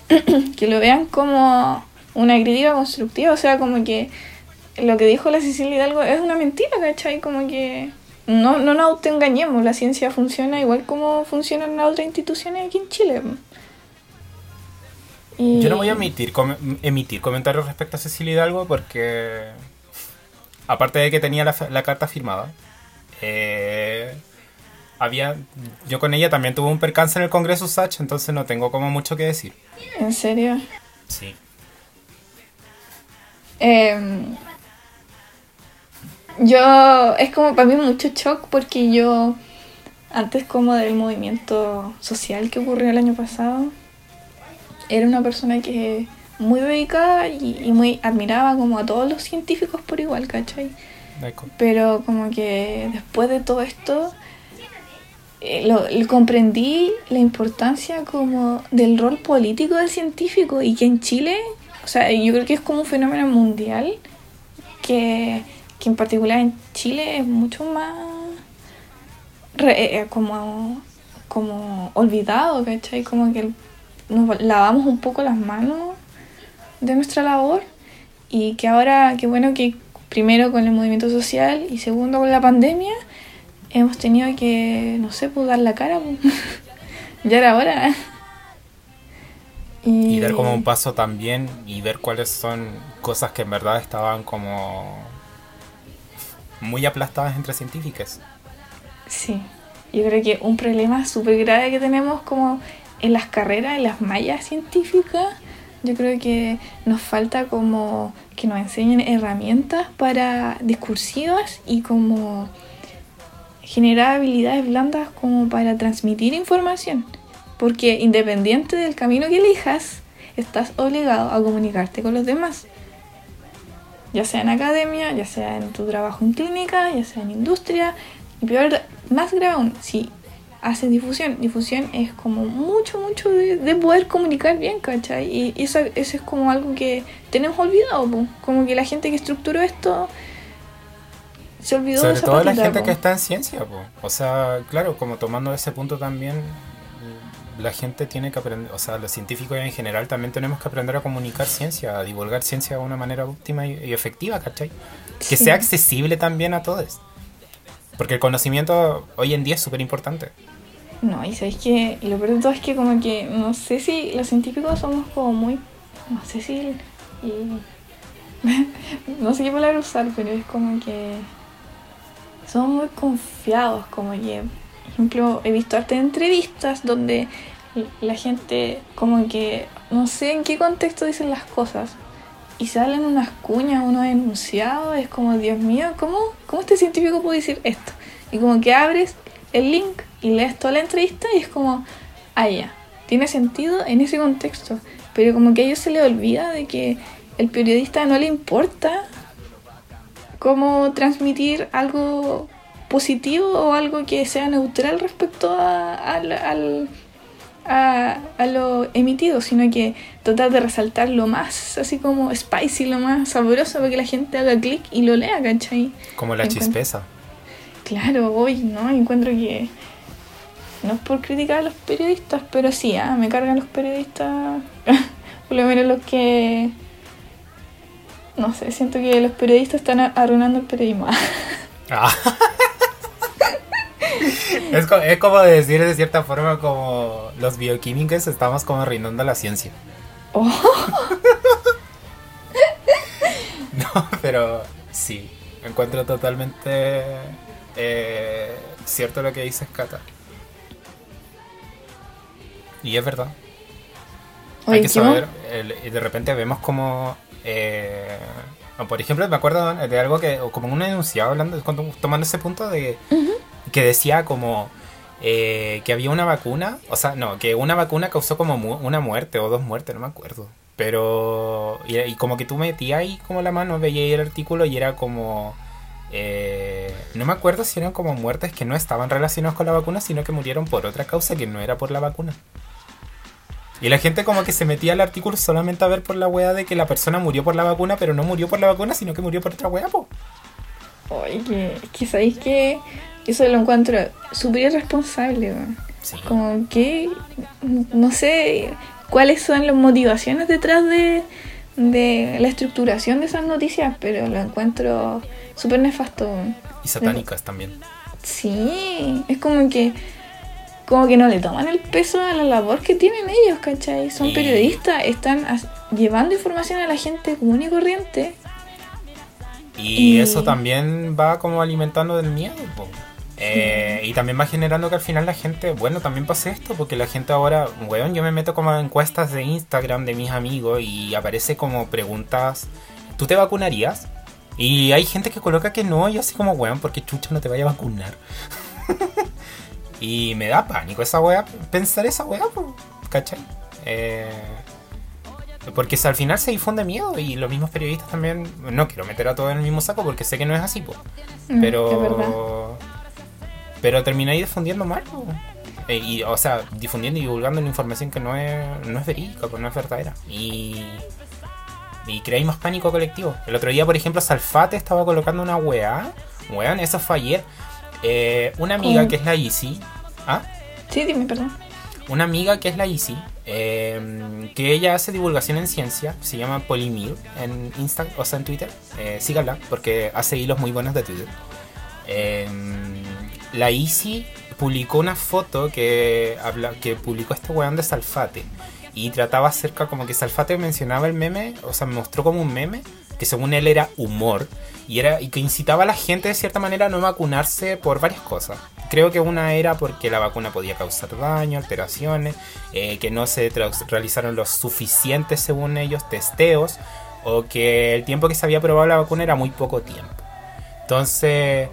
que lo vean como una crítica constructiva, o sea, como que lo que dijo la Cecilia Hidalgo es una mentira, ¿cachai? Como que no, no nos autoengañemos, la ciencia funciona igual como funcionan las otras instituciones aquí en Chile. Y- Yo no voy a emitir, com- emitir comentarios respecto a Cecilia Hidalgo porque, aparte de que tenía la, la carta firmada, eh, había, yo con ella también tuve un percance en el Congreso Sach, entonces no tengo como mucho que decir. ¿En serio? Sí. Em, yo, es como para mí mucho shock porque yo, antes como del movimiento social que ocurrió el año pasado, era una persona que muy dedicada y, y muy admiraba como a todos los científicos por igual, ¿cachai? Pero como que después de todo esto, eh, lo, lo comprendí la importancia como del rol político del científico y que en Chile, o sea, yo creo que es como un fenómeno mundial que, que en particular en Chile es mucho más re- eh, como, como olvidado, ¿cachai? Como que nos lavamos un poco las manos de nuestra labor y que ahora, qué bueno que primero con el movimiento social y segundo con la pandemia hemos tenido que, no sé, pues dar la cara. pues. ya era hora. Y dar como un paso también y ver cuáles son cosas que en verdad estaban como muy aplastadas entre científicas. Sí, yo creo que un problema súper grave que tenemos como en las carreras, en las mallas científicas, yo creo que nos falta como que nos enseñen herramientas para discursivas y como generar habilidades blandas como para transmitir información. Porque independiente del camino que elijas, estás obligado a comunicarte con los demás. Ya sea en academia, ya sea en tu trabajo en clínica, ya sea en industria. Y peor, más grave aún, si haces difusión. Difusión es como mucho, mucho de, de poder comunicar bien, ¿cachai? Y eso, eso es como algo que tenemos olvidado, po. como que la gente que estructuró esto se olvidó de Sobre esa todo la patita, gente po. que está en ciencia, po. o sea, claro, como tomando ese punto también, la gente tiene que aprender, o sea, los científicos en general también tenemos que aprender a comunicar ciencia, a divulgar ciencia de una manera óptima y, y efectiva, ¿cachai? Que sea accesible también a todos. Porque el conocimiento hoy en día es súper importante. No, y sabéis que lo peor de todo es que como que no sé si los científicos somos como muy, no sé si, y- no sé qué palabra usar, pero es como que somos muy confiados, como que, ejemplo, he visto arte de entrevistas donde la gente como que no sé en qué contexto dicen las cosas y salen unas cuñas, unos enunciados, es como, Dios mío, ¿cómo, ¿cómo este científico puede decir esto? Y como que abres el link y lees toda la entrevista y es como, ah, tiene sentido en ese contexto, pero como que a ellos se les olvida de que el periodista no le importa cómo transmitir algo positivo o algo que sea neutral respecto a, al- al- a, a lo emitido, sino que tratar de resaltar lo más así como spicy, lo más sabroso para que la gente haga clic y lo lea, ¿cachai? Como la Encuentro- chispeza. Claro, hoy, ¿no? Encuentro que no es por criticar a los periodistas, pero sí, ah, me cargan los periodistas, por lo menos los que... No sé, siento que los periodistas están arruinando el periodismo. Es, co- es como decir de cierta forma como los bioquímicos estamos como reinando la ciencia. Oh, No, pero sí, encuentro totalmente eh, cierto lo que dices, Cata. Y es verdad. Hay que saber, el- de repente vemos como, eh, por ejemplo, me acuerdo de algo que, como un enunciado hablando, tomando ese punto de que decía como eh, que había una vacuna, o sea, no, que una vacuna causó como mu- una muerte o dos muertes, no me acuerdo. Pero, y, como que tú metías ahí como la mano, veía ahí el artículo y era como, eh, no me acuerdo si eran como muertes que no estaban relacionadas con la vacuna, sino que murieron por otra causa que no era por la vacuna. Y la gente como que se metía al artículo solamente a ver por la wea de que la persona murió por la vacuna, pero no murió por la vacuna, sino que murió por otra wea, po. Oye, que, que sabéis que eso lo encuentro súper irresponsable, weón. Sí. Como que no sé cuáles son las motivaciones detrás de, de la estructuración de esas noticias, pero lo encuentro súper nefasto. weón. Y satánicas también. Sí, es como que como que no le toman el peso a la labor que tienen ellos, ¿cachai? Son periodistas, están llevando información a la gente común y corriente. Y Y- eso también va como alimentando del miedo. po. Eh, y también va generando que al final la gente, bueno, también pase esto, porque la gente ahora, weón, yo me meto como a encuestas de Instagram de mis amigos y aparece como preguntas, ¿tú te vacunarías? Y hay gente que coloca que no, y así como, weón, porque chucha no te vaya a vacunar. y me da pánico esa weá, pensar esa weá, ¿cachai? Eh, porque al final se difunde miedo y los mismos periodistas también, no quiero meter a todos en el mismo saco porque sé que no es así, po. Mm, es verdad. Pero termináis difundiendo mal. Eh, y, o sea, difundiendo y divulgando una información que no es, no es verídica, pues no es verdadera. Y, y creáis más pánico colectivo. El otro día, por ejemplo, Salfate estaba colocando una weá. Weón, eso fue ayer. Eh, una amiga ¿Cómo? que es la Easy. ¿Ah? Sí, dime, perdón. una amiga que es la Easy, eh, que ella hace divulgación en ciencia, se llama Polimir en Insta, o sea en Twitter, eh, síganla porque hace hilos muy buenos de Twitter. Eh, la Easy publicó una foto que publicó este weón de Salfate y trataba acerca como que Salfate mencionaba el meme, o sea, mostró como un meme que según él era humor y era y que incitaba a la gente de cierta manera a no vacunarse por varias cosas. Creo que una era porque la vacuna podía causar daño, alteraciones, eh, que no se realizaron los suficientes, según ellos, testeos, o que el tiempo que se había probado la vacuna era muy poco tiempo. Entonces,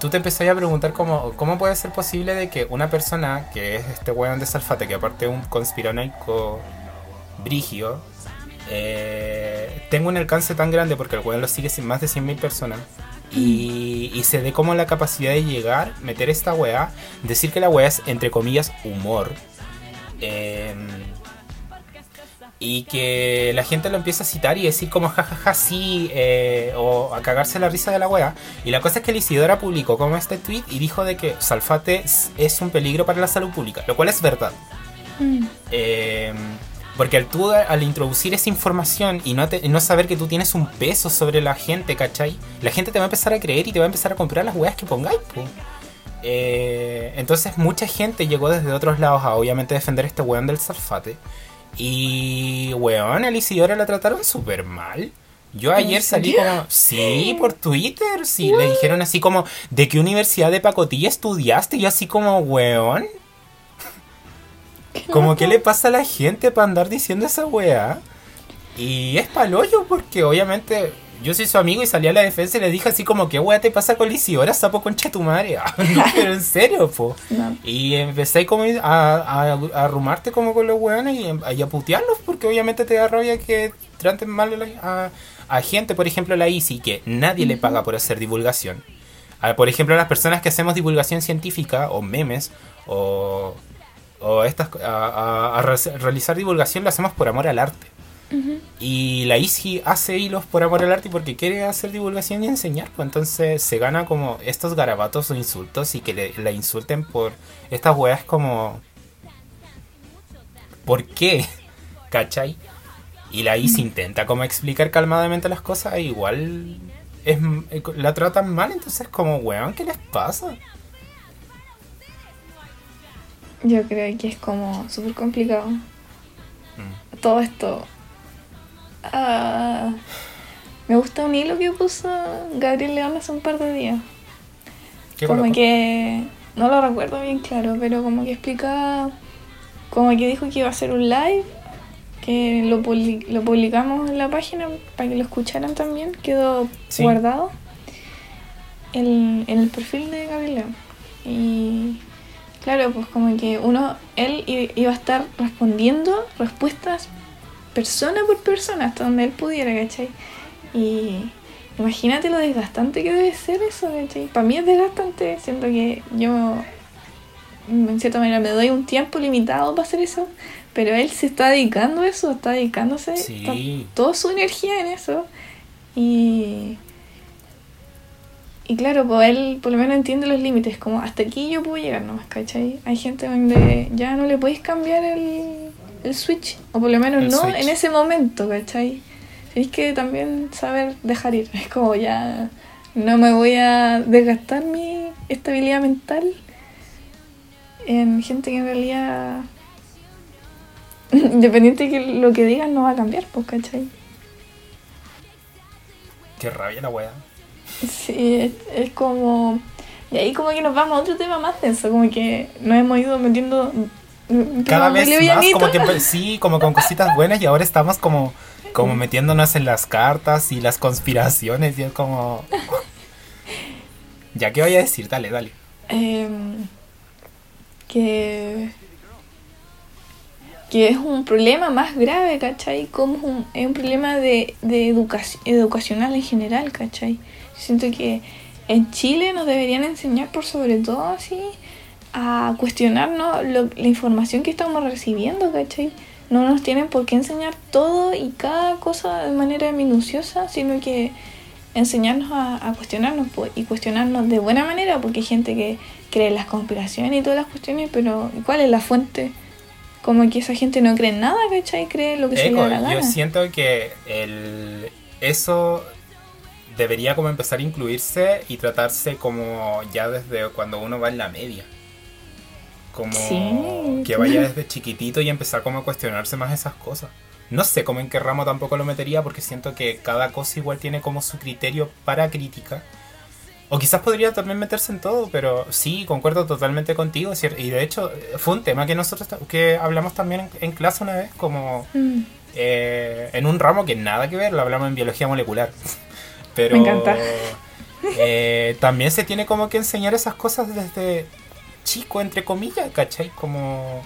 tú te empezás a preguntar cómo, cómo puede ser posible de que una persona, que es este weón de Salfate, que aparte es un conspiranoico Brigio, eh, tengo un alcance tan grande porque el weón lo sigue sin más de 100.000 personas. Y, y se dé como la capacidad de llegar, meter esta weá, decir que la weá es entre comillas humor. eh, y que la gente lo empieza a citar y decir como jajaja sí eh, o a cagarse la risa de la wea y la cosa es que el Isidora publicó como este tweet y dijo de que Salfate es- un peligro para la salud pública lo cual es verdad Mm. Eh, porque al tú al introducir esa información y no, te- no saber que tú tienes un peso sobre la gente, ¿cachai? La gente te va a empezar a creer y te va a empezar a comprar las weas que pongáis, po. Eh, entonces mucha gente llegó desde otros lados a obviamente defender a este weón del Salfate. Y weón, a Isidora la trataron súper mal. Yo ayer salí como, sí, por Twitter, sí, le dijeron así como, ¿de qué universidad de pacotilla estudiaste? Y yo así como, weón, como que le pasa a la gente para andar diciendo esa weá. Y es palollo porque obviamente yo soy su amigo y salí a la defensa y le dije así como, ¿qué weá te pasa con Lisiora, sapo concha tu madre? Ah, no, pero en serio, po. No. Y empecé como a, a, a arrumarte como con los weones y, y a putearlos porque obviamente te da rabia que traten mal a, la- a- a gente, por ejemplo la ICI, que nadie le paga por hacer divulgación. Por ejemplo, las personas que hacemos divulgación científica o memes o, o estas a, a- a re- realizar divulgación lo hacemos por amor al arte. Y la ICI hace hilos por amor al arte porque quiere hacer divulgación y enseñar. Pues entonces se gana como estos garabatos o insultos y que le, la insulten por estas weas como... ¿Por qué? ¿Cachai? Y la ICI intenta como explicar calmadamente las cosas, e igual es, la tratan mal, entonces como, weón, ¿qué les pasa? Yo creo que es como súper complicado. Mm. Todo esto. Ah, me gusta un hilo que puso Gabriel León hace un par de días. ¿Qué como colocó? que. No lo recuerdo bien claro, pero como que explicaba. Como que dijo que iba a hacer un live. Que lo, lo publicamos en la página para que lo escucharan también. Quedó Sí. guardado en, en el perfil de Gabriel León. Y claro, pues como que uno, él iba a estar respondiendo respuestas persona por persona hasta donde él pudiera, ¿cachai? Y imagínate lo desgastante que debe ser eso, ¿cachai? Para mí es desgastante, siento que yo en cierta manera me doy un tiempo limitado para hacer eso, pero él se está dedicando a eso, está dedicándose Sí. está toda su energía en eso. Y y claro, pues él por lo menos entiende los límites, como hasta aquí yo puedo llegar nomás, ¿cachai? Hay gente donde ya no le podéis cambiar el, el switch, o por lo menos El no switch. en ese momento, ¿cachai? Tenéis que también saber dejar ir, es como ya no me voy a desgastar mi estabilidad mental en gente que en realidad, independiente de que lo que digan, no va a cambiar, pues, ¿cachai? Qué rabia la wea. Sí, es, es como... Y ahí como que nos vamos a otro tema más denso, como que nos hemos ido metiendo... mm, Cada vez más, como que empe- sí, como con cositas buenas y ahora estamos como, como metiéndonos en las cartas y las conspiraciones y es como... Ya, ¿qué voy a decir? Dale, dale. Em, que... Que es un problema más grave, ¿cachai? Como es un, es un problema de, de educación, educacional en general, ¿cachai? Siento que en Chile nos deberían enseñar por sobre todo así a cuestionarnos lo- la información que estamos recibiendo, ¿cachai? No nos tienen por qué enseñar todo y cada cosa de manera minuciosa, sino que enseñarnos a, a cuestionarnos y cuestionarnos de buena manera, porque hay gente que cree en las conspiraciones y todas las cuestiones, pero ¿cuál es la fuente? Como que esa gente no cree en nada, ¿cachai? Cree lo que se le da la yo gana. siento que el, eso debería como empezar a incluirse y tratarse como ya desde cuando uno va en la media. Como Sí. que vaya desde chiquitito y empezar como a cuestionarse más esas cosas. No sé cómo en qué ramo tampoco lo metería porque siento que cada cosa igual tiene como su criterio para crítica. O quizás podría también meterse en todo, pero sí, concuerdo totalmente contigo. cier- Y de hecho, eh, fue un tema que nosotros que hablamos también en, en clase una vez, como Mm, eh, en un ramo que nada que ver, lo hablamos en biología molecular. Pero Me encanta. eh, también se tiene como que enseñar esas cosas desde chico, entre comillas, ¿cachai? Como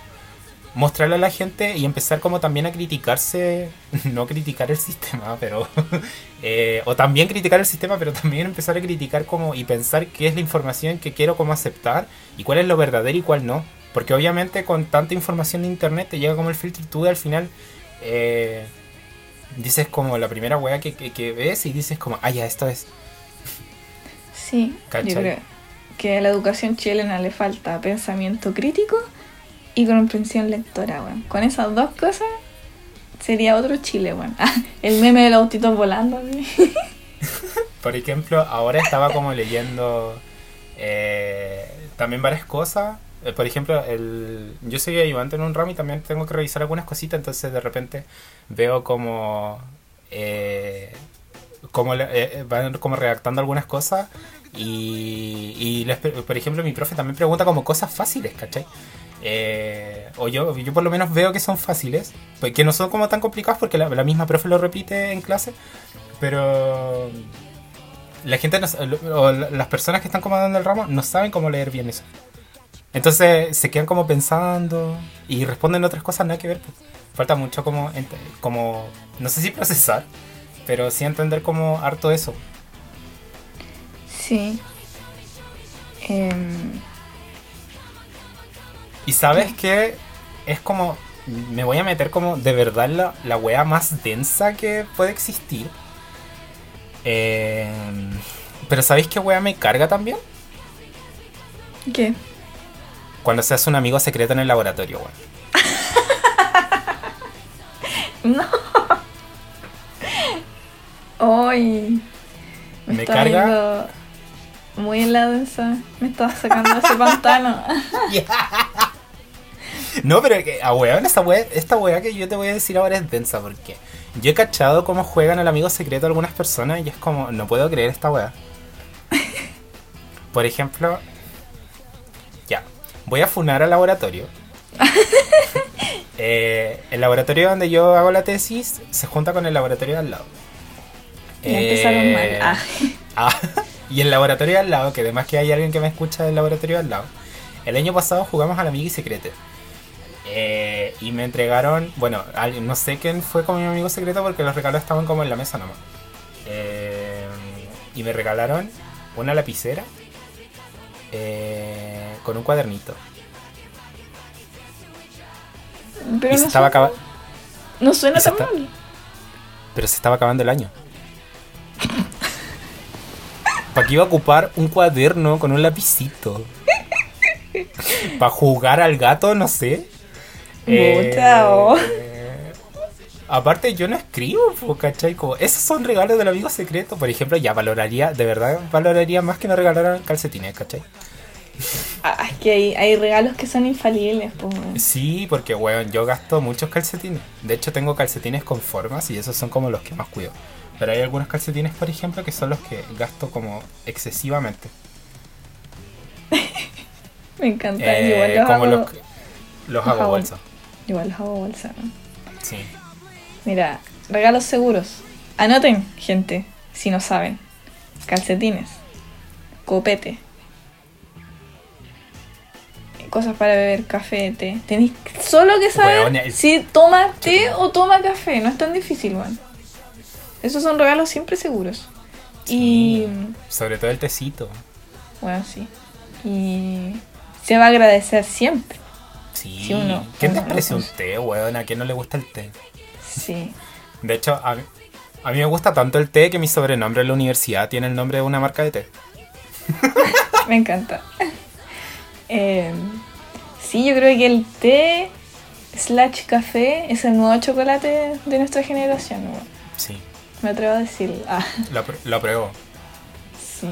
mostrarle a la gente y empezar como también a criticarse, no criticar el sistema, pero, eh, o también criticar el sistema, pero también empezar a criticar como y pensar qué es la información que quiero como aceptar y cuál es lo verdadero y cuál no. Porque obviamente con tanta información de internet te llega como el filtro y tú al final eh, dices como la primera wea que, que, que ves y dices como, ah, ya, esto es. Sí, ¿Cachai? yo creo que a la educación chilena le falta pensamiento crítico y comprensión lectora, weón. Con esas dos cosas sería otro Chile, weón. Ah, el meme de los autitos volando. Por ejemplo, ahora estaba como leyendo eh, también varias cosas. Eh, Por ejemplo, el, yo soy ayudante en un ramo y también tengo que revisar algunas cositas, entonces de repente veo como, eh, como eh, van como redactando algunas cosas y, por ejemplo mi profe también pregunta como cosas fáciles, ¿cachai? Eh, o yo, yo por lo menos veo que son fáciles, pues que no son como tan complicadas porque la, misma profe lo repite en clase, pero la gente no las personas que están como dando el ramo no saben cómo leer bien eso. Entonces se quedan como pensando y responden otras cosas nada que ver. pues. Falta mucho como, como, no sé si procesar, pero sí entender como harto eso. Sí. Em, Y sabes que es como, me voy a meter como de verdad la, la wea más densa que puede existir. Eh, pero ¿sabéis qué wea me carga también? ¿Qué? Cuando se hace un amigo secreto en el laboratorio, weón. No. Hoy. Me, carga. Muy en la densa. Me estaba sacando ese pantano. No, pero que, a weón, esta wea, esta que yo te voy a decir ahora es densa porque yo he cachado cómo juegan al amigo secreto algunas personas y es como, no puedo creer esta wea. Por ejemplo, ya, voy a funar al laboratorio. Eh, el laboratorio donde yo hago la tesis se junta con el laboratorio de al lado. Ya empezaron mal. Eh, Ah. Ah, y el laboratorio al lado, que además que hay alguien que me escucha del laboratorio al lado. El año pasado jugamos al amigo y secreto. Eh, y me entregaron, bueno, no sé quién fue con mi amigo secreto porque los regalos estaban como en la mesa nomás. Eh, y me regalaron una lapicera eh, con un cuadernito. Pero y se estaba suena, acaba- no suena y tan mal. pero se estaba acabando el año. ¿Para qué iba a ocupar un cuaderno con un lapicito? ¿Para jugar al gato? No sé. Oh. Eh, aparte, yo no escribo, ¿cachai? Como, esos son regalos del amigo secreto. Por ejemplo, ya valoraría, de verdad, valoraría más que me regalaran calcetines, ¿cachai? Ah, es que hay, hay regalos que son infalibles, weón. Sí, porque, weón, yo gasto muchos calcetines. De hecho, tengo calcetines con formas y esos son como los que más cuido. Pero hay algunos calcetines, por ejemplo, que son los que gasto como excesivamente. Me encanta. Eh, igual los como hago, los, los los hago bolsa. igual los hago bolsa, ¿no? Sí. Mira, regalos seguros. Anoten, gente, si no saben. Calcetines. Copete. Cosas para beber, café, té. Tenéis solo que saber si toma té o toma café. No es tan difícil, weón. Esos son regalos siempre seguros. Y... Sobre todo el tecito. Bueno, sí. Y se va a agradecer siempre. Sí. Sí, uno- ¿Quién uno desprecia un té, weón? ¿A quién no le gusta el té? Sí. De hecho, a mí, a mí me gusta tanto el té que mi sobrenombre en la universidad tiene el nombre de una marca de té. Me encanta. Eh, sí, yo creo que el té slash café es el nuevo chocolate de nuestra generación. ¿no? Sí. Me atrevo a decir. Ah, Lo, lo apruebo. sí.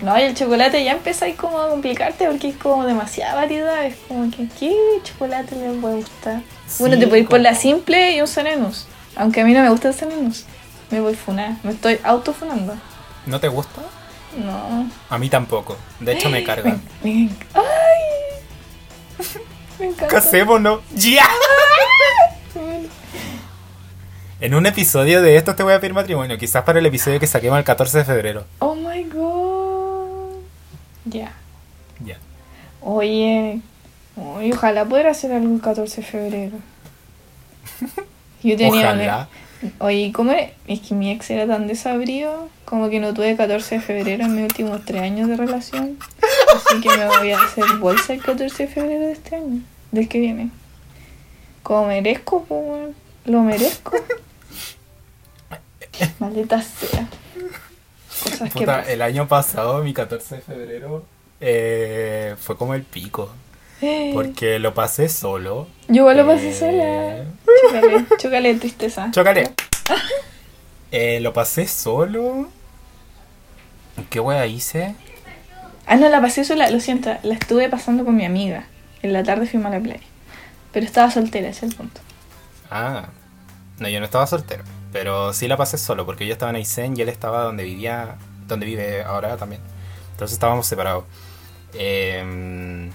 No, y el chocolate ya empieza ahí como a complicarte porque es como demasiada variedad. Es como que, ¿qué chocolate le puede gustar? bueno, te ir por la simple y un Senenus. Aunque a mí no me gusta el Senenus. Me voy a funar. Me estoy autofunando. ¿No te gusta? No. A mí tampoco. De hecho, me carga. Me, me- ¡Ay! Me encanta. Casémonos. ¡Ya! En un episodio de esto te voy a pedir matrimonio. Quizás para el episodio que saquemos el 14 de febrero. Oh my god. Ya. Ya. Oye, ojalá pudiera hacer algo el 14 de febrero. Yo tenía Ojalá. Oye, ¿cómo es? Es que mi ex era tan desabrido, como que no tuve 14 de febrero en mis últimos tres años de relación. Así que me voy a hacer bolsa el 14 de febrero de este año, del que viene. Como merezco, pues, lo merezco. Maldita sea. Cosas Puta, el año pasado, mi 14 de febrero, eh, fue como el pico. Porque lo pasé solo. Yo igual lo pasé Eh, sola. Chócale, chócale tristeza. Chócale. Eh, lo pasé solo. ¿Qué wea hice? Ah, no, la pasé sola, lo siento, la estuve pasando con mi amiga. En la tarde fuimos a la playa. Pero estaba soltera, ese es el punto. Ah, no, yo no estaba soltero. Pero sí la pasé solo porque yo estaba en Aysén y él estaba donde vivía, donde vive ahora también. Entonces estábamos separados. Eh,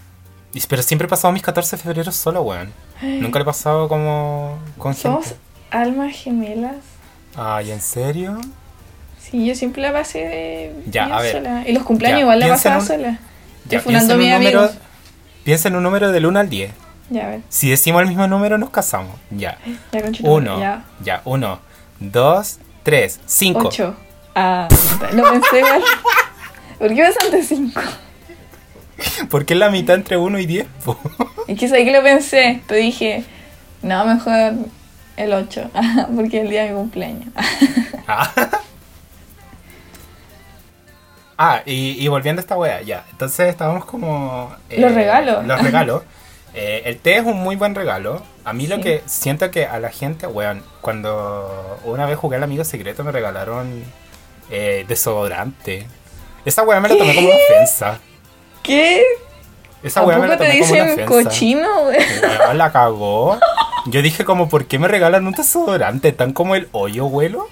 pero siempre he pasado mis 14 de febrero solo, weón. Nunca lo he pasado como con Somos gente. almas gemelas. Ay, ¿en serio? Sí, yo siempre la pasé de Ya, a ver. sola. Y los cumpleaños Ya, igual la pasaba un- sola. Ya, piensa en un número, piensa en un número del 1 al 10. Ya, a ver. Si decimos el mismo número, nos casamos. Ya. Ya. Uno. Ya. Ya, uno, dos, tres, cinco. Ocho. Ah, puta, lo pensé. ¿Por qué pensaste cinco? Porque es la mitad entre 1 y 10, po. Es que sabía que lo pensé, pero dije, no, mejor el 8, porque es el día de mi cumpleaños. Ah, Ah, y, y volviendo a esta wea, ya. Entonces estábamos como. eh, Los regalos. Los regalos. Eh, el té es un muy buen regalo. A mí lo que siento que a la gente, weón, cuando una vez jugué al amigo secreto me regalaron eh, desodorante. Esa weá me la tomé como una ofensa. ¿Qué? Esa weá me ¿Tampoco la te tomé como una dicen ofensa. cochino? Weón, la cagó. Yo dije como, ¿por qué me regalan un desodorante? Tan como el hoyo, huelo.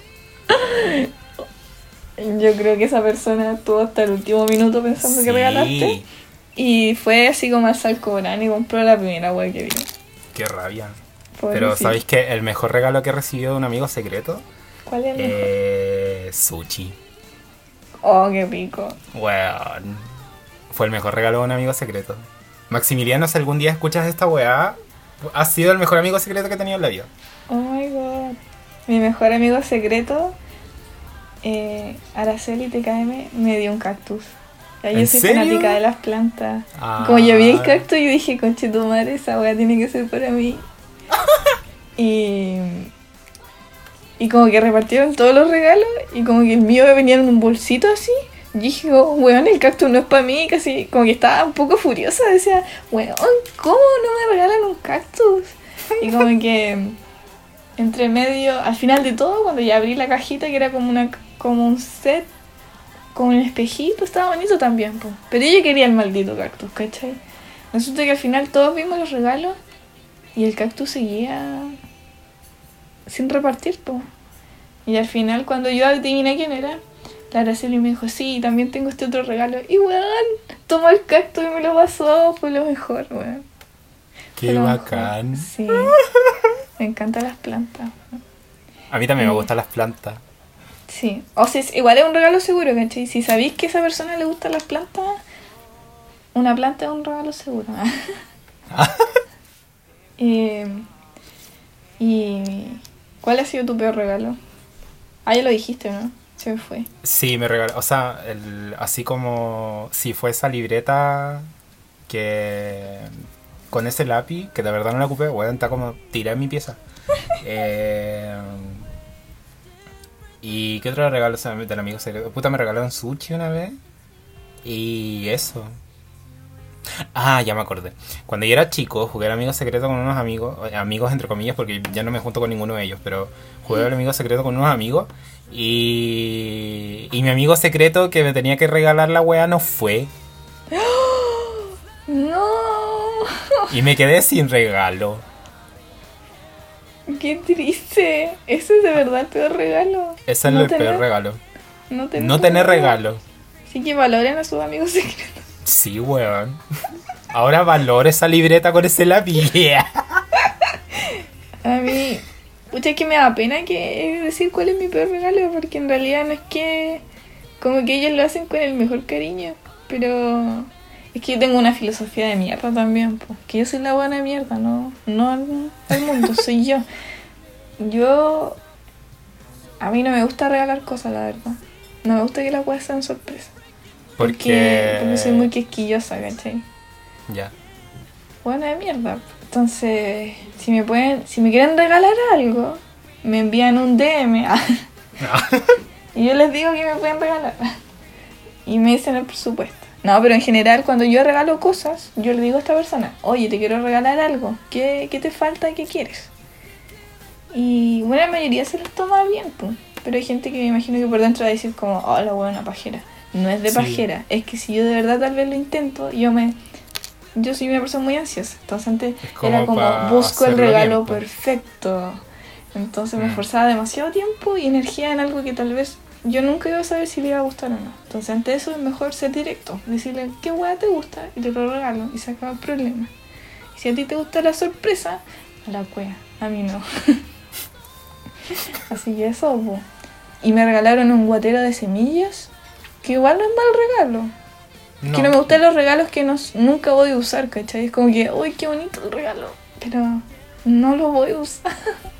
Yo creo que esa persona estuvo hasta el último minuto pensando que Sí. regalaste. Y fue así como al Salcobrán y compró la primera wea que vio. Qué rabia. Pero. ¿sabéis que el mejor regalo que he recibido de un amigo secreto? ¿Cuál es el mejor? Eh, sushi. Oh, qué pico. Weón. Fue el mejor regalo de un amigo secreto. Maximiliano, si algún día escuchas esta weá, ha sido el mejor amigo secreto que he tenido en la vida. Oh my god. Mi mejor amigo secreto, eh, Araceli TKM, me dio un cactus. Ya, yo ¿En soy serio? fanática de las plantas. Ah. Como yo vi el cactus, yo dije, conche tu madre, esa weá tiene que ser para mí. y. Y como que repartieron todos los regalos y como que el mío venía en un bolsito así. Y dije, oh, weón, el cactus no es para mí, casi como que estaba un poco furiosa. Decía, weón, ¿cómo no me regalan un cactus? Y como que entre medio, al final de todo, cuando ya abrí la cajita, que era como una como un set, con un espejito, estaba bonito también, po. pero yo quería el maldito cactus, ¿cachai? Resulta que al final todos vimos los regalos y el cactus seguía sin repartir, po. Y al final, cuando yo adiviné quién era, la Araceli me dijo, sí, también tengo este otro regalo. Y weón, tomó el cactus y me lo pasó, fue lo mejor, weón. Qué mejor. bacán. Sí. Me encantan las plantas. A mí también me Mm. gustan las plantas. Sí. O sea, es- igual es un regalo seguro, ¿cachai? Si sabéis que a esa persona le gustan las plantas, una planta es un regalo seguro. Eh, ¿Y cuál ha sido tu peor regalo? Ah, ya lo dijiste, ¿no? Se me fue. Sí, me regaló. O sea, el- así como si fue esa libreta que. con ese lápiz, que de verdad no la ocupé, weón, está como tirada en mi pieza. Eh, ¿Y qué otro regalo se me del amigo secreto? Puta, me regalaron sushi una vez. Y eso. Ah, ya me acordé. Cuando yo era chico, jugué al amigo secreto con unos amigos, eh, amigos entre comillas, porque ya no me junto con ninguno de ellos, pero jugué al amigo secreto con unos amigos y, y mi amigo secreto que me tenía que regalar la wea no fue ¡No! y me quedé sin regalo. ¡Qué triste! Ese es de verdad el peor regalo. Ese es No el peor regalo. No tener, No tener regalo. Así que valoren a sus amigos secretos. Sí, weón. Ahora valoro esa libreta con ese lápiz. A mí, pucha, es que me da pena que decir cuál es mi peor regalo, porque en realidad no es que. Como que ellos lo hacen con el mejor cariño, pero. Es que yo tengo una filosofía de mierda también, pues. Que yo soy la buena mierda, no, no el, el mundo, soy yo. Yo. A mí no me gusta regalar cosas, la verdad. No me gusta que las cosas sean sorpresa. Porque... porque soy muy quisquillosa, ¿cachai? Ya. Buena de mierda. Entonces, si me pueden, si me quieren regalar algo, me envían un DM. y yo les digo que me pueden regalar. Y me dicen el presupuesto. No, pero en general, cuando yo regalo cosas, yo le digo a esta persona, oye, te quiero regalar algo. ¿Qué, qué te falta? ¿Qué quieres? Y bueno, la mayoría se los toma bien, pues. Pero hay gente que me imagino que por dentro va a decir como, oh, la buena pajera. No es de Sí. pajera, es que si yo de verdad tal vez lo intento, yo me... Yo soy una persona muy ansiosa, entonces antes como era como busco el regalo bien, perfecto. Entonces me Mm. esforzaba demasiado tiempo y energía en algo que tal vez yo nunca iba a saber si le iba a gustar o no. Entonces ante eso es mejor ser directo, decirle qué hueá te gusta y te lo regalo y se acaba el problema. Y si a ti te gusta la sorpresa, a la cueva, a mí no. Así que eso, po. Y me regalaron un guatero de semillas, que igual no es mal regalo. Que no me gustan los regalos que no, nunca voy a usar, ¿cachai? Es como que, uy, qué bonito el regalo, pero no lo voy a usar.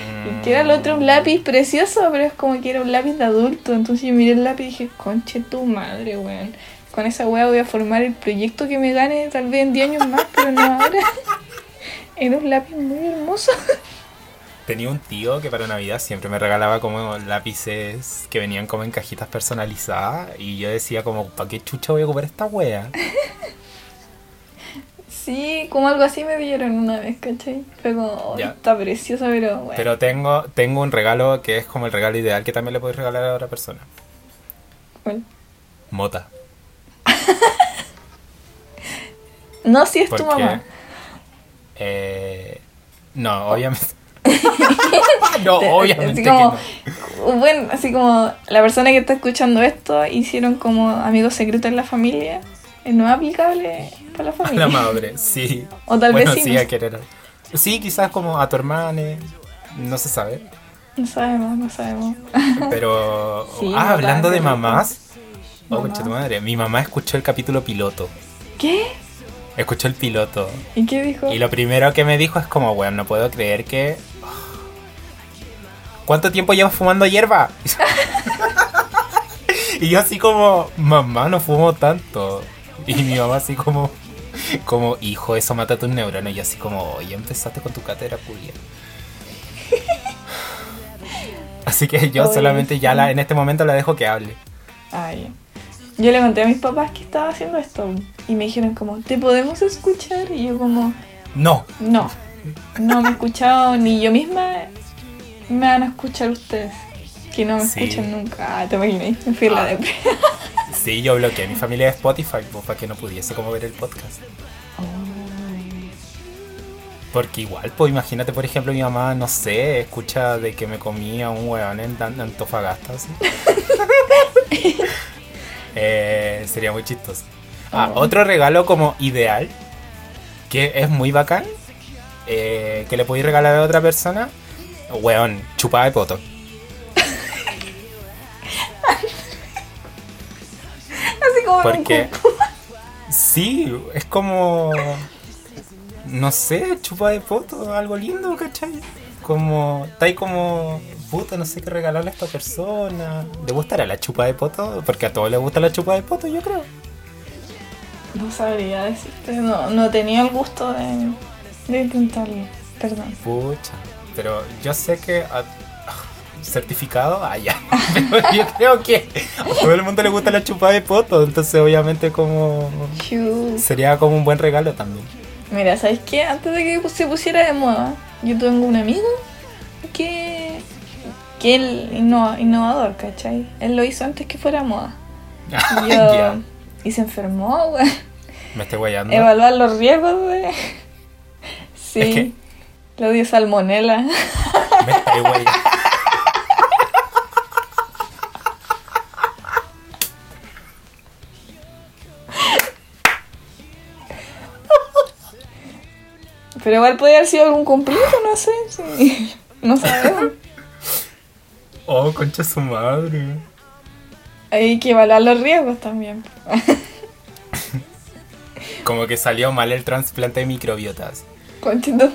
Y que era el otro un lápiz precioso, pero es como que era un lápiz de adulto. Entonces yo miré el lápiz y dije, conche tu madre, weón. Con esa weá voy a formar el proyecto que me gane tal vez en 10 años más, pero no ahora. Era un lápiz muy hermoso. Tenía un tío que para Navidad siempre me regalaba como lápices que venían como en cajitas personalizadas y yo decía como, ¿para qué chucha voy a ocupar esta wea? Sí, como algo así me dieron una vez, ¿cachai? Fue como, "Ay, Ya. está precioso, pero bueno. Pero tengo, tengo un regalo que es como el regalo ideal que también le puedes regalar a otra persona. ¿cuál? Mota. No, si es tu mamá. eh, no, obviamente. no, Te- obviamente así que no. Bueno, así como la persona que está escuchando esto hicieron como amigos secretos en la familia. No es aplicable para la A la madre, sí. O tal bueno, vez sí, a querer. Sí, quizás como a tu hermana, no se sabe. No sabemos, no sabemos. Pero. Sí, ah, hablando de mamás. Oh, Mamá. tu madre. Mi mamá escuchó el capítulo piloto. ¿Qué? Escuchó el piloto. ¿Y qué dijo? Y lo primero que me dijo es como, bueno, no puedo creer que... ¿Cuánto tiempo llevas fumando hierba? y yo así como, mamá, no fumo tanto. Y mi mamá así como, como, hijo, eso mata tus neuronas. Y así como, oye, empezaste con tu cátedra culia. Así que yo Oye, solamente ya la, en este momento la dejo que hable. Ay, yo le conté a mis papás que estaba haciendo esto. Y me dijeron como, ¿te podemos escuchar? Y yo como, No, no. No me he escuchado ni yo misma. Me van a escuchar ustedes. Que no me Sí. escuchan nunca. Ah, te imaginas. Me fui la Ah. sí, yo bloqueé a mi familia de Spotify pues, para que no pudiese como ver el podcast. Porque igual, pues imagínate, por ejemplo, mi mamá, no sé, escucha de que me comía un hueón en Antofagasta, así. Eh, sería muy chistoso. Ah, Oh. otro regalo como ideal, que es muy bacán, eh, que le podéis regalar a otra persona, hueón, chupada de poto. Como en un Porque cupo. sí, es como no sé, chupa de poto, algo lindo, ¿cachai? Como, está ahí como, puta, no sé qué regalarle a esta persona. ¿Le gustará la chupa de poto? Porque a todos les gusta la chupa de poto, yo creo. No sabría decirte. No, no tenía el gusto de, de intentarlo. Perdón. Pucha, pero yo sé que a- certificado, ah, ya. Pero yo creo que a todo el mundo le gusta la chupa de poto, entonces obviamente como sería como un buen regalo también. Mira, ¿sabes qué? Antes de que se pusiera de moda, yo tengo un amigo que, que él inno- innovador, ¿cachai? Él lo hizo antes que fuera moda. Y, yo- Ya. y se enfermó, güey. Me estoy guayando. Evaluar los riesgos de... Sí. Es que- Le dio salmonela. Me estoy guayando. Pero igual podría haber sido algún completo, no sé. sí. No sabemos. Oh, concha su madre. Hay que evaluar los riesgos también. Como que salió mal el trasplante de microbiotas. Conchito.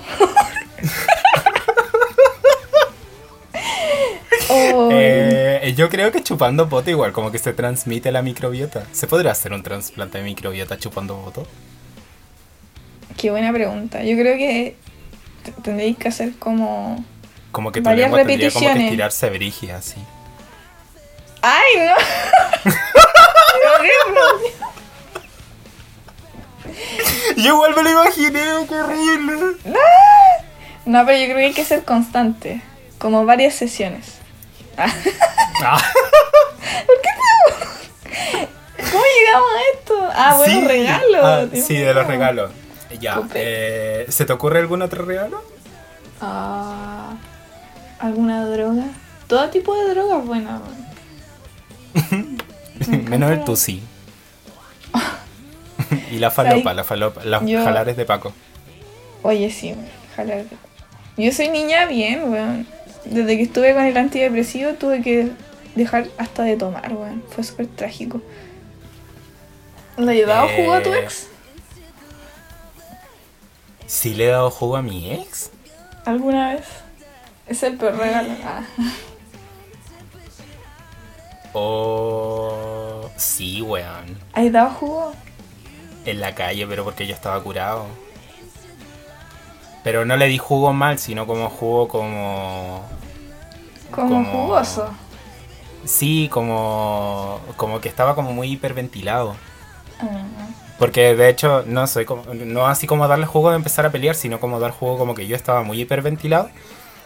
Oh, Eh, yo creo que chupando poto igual, como que se transmite la microbiota. ¿Se podría hacer un trasplante de microbiota chupando poto? Qué buena pregunta. Yo creo que tendréis que hacer como. Como que tu Varias lengua tendría como que repeticiones. estirarse brígida, así. ¡Ay, no! ¡Qué horrible! Yo igual me lo imaginé, qué horrible. No, pero yo creo que hay que ser constante. Como varias sesiones. Ah, Ah, ¿Cómo llegamos a esto? Ah, bueno, sí. regalos. Ah, sí, de los regalos. Ya. Eh, ¿Se te ocurre algún otro regalo? Ah, ¿Alguna droga? Todo tipo de drogas buenas. Menos el tusi. y la falopa, la falopa, yo- jalares de Paco. Oye, sí, weón, jalar. Yo soy niña bien, weón. Desde que estuve con el antidepresivo tuve que dejar hasta de tomar, weón. Fue súper trágico. ¿Le has dado jugo a tu Eh, ex? ¿Sí le he dado jugo a mi ex? ¿Alguna vez? Es el peor regalo. Ah. Oh, sí, weón. ¿Has dado jugo? En la calle, pero porque yo estaba curado. Pero no le di jugo mal, sino como jugo como... Como Como- jugoso. Sí, como... Como que estaba como muy hiperventilado. Ah. Porque de hecho no soy como, no así como darle jugo de empezar a pelear, sino como dar jugo como que yo estaba muy hiperventilado.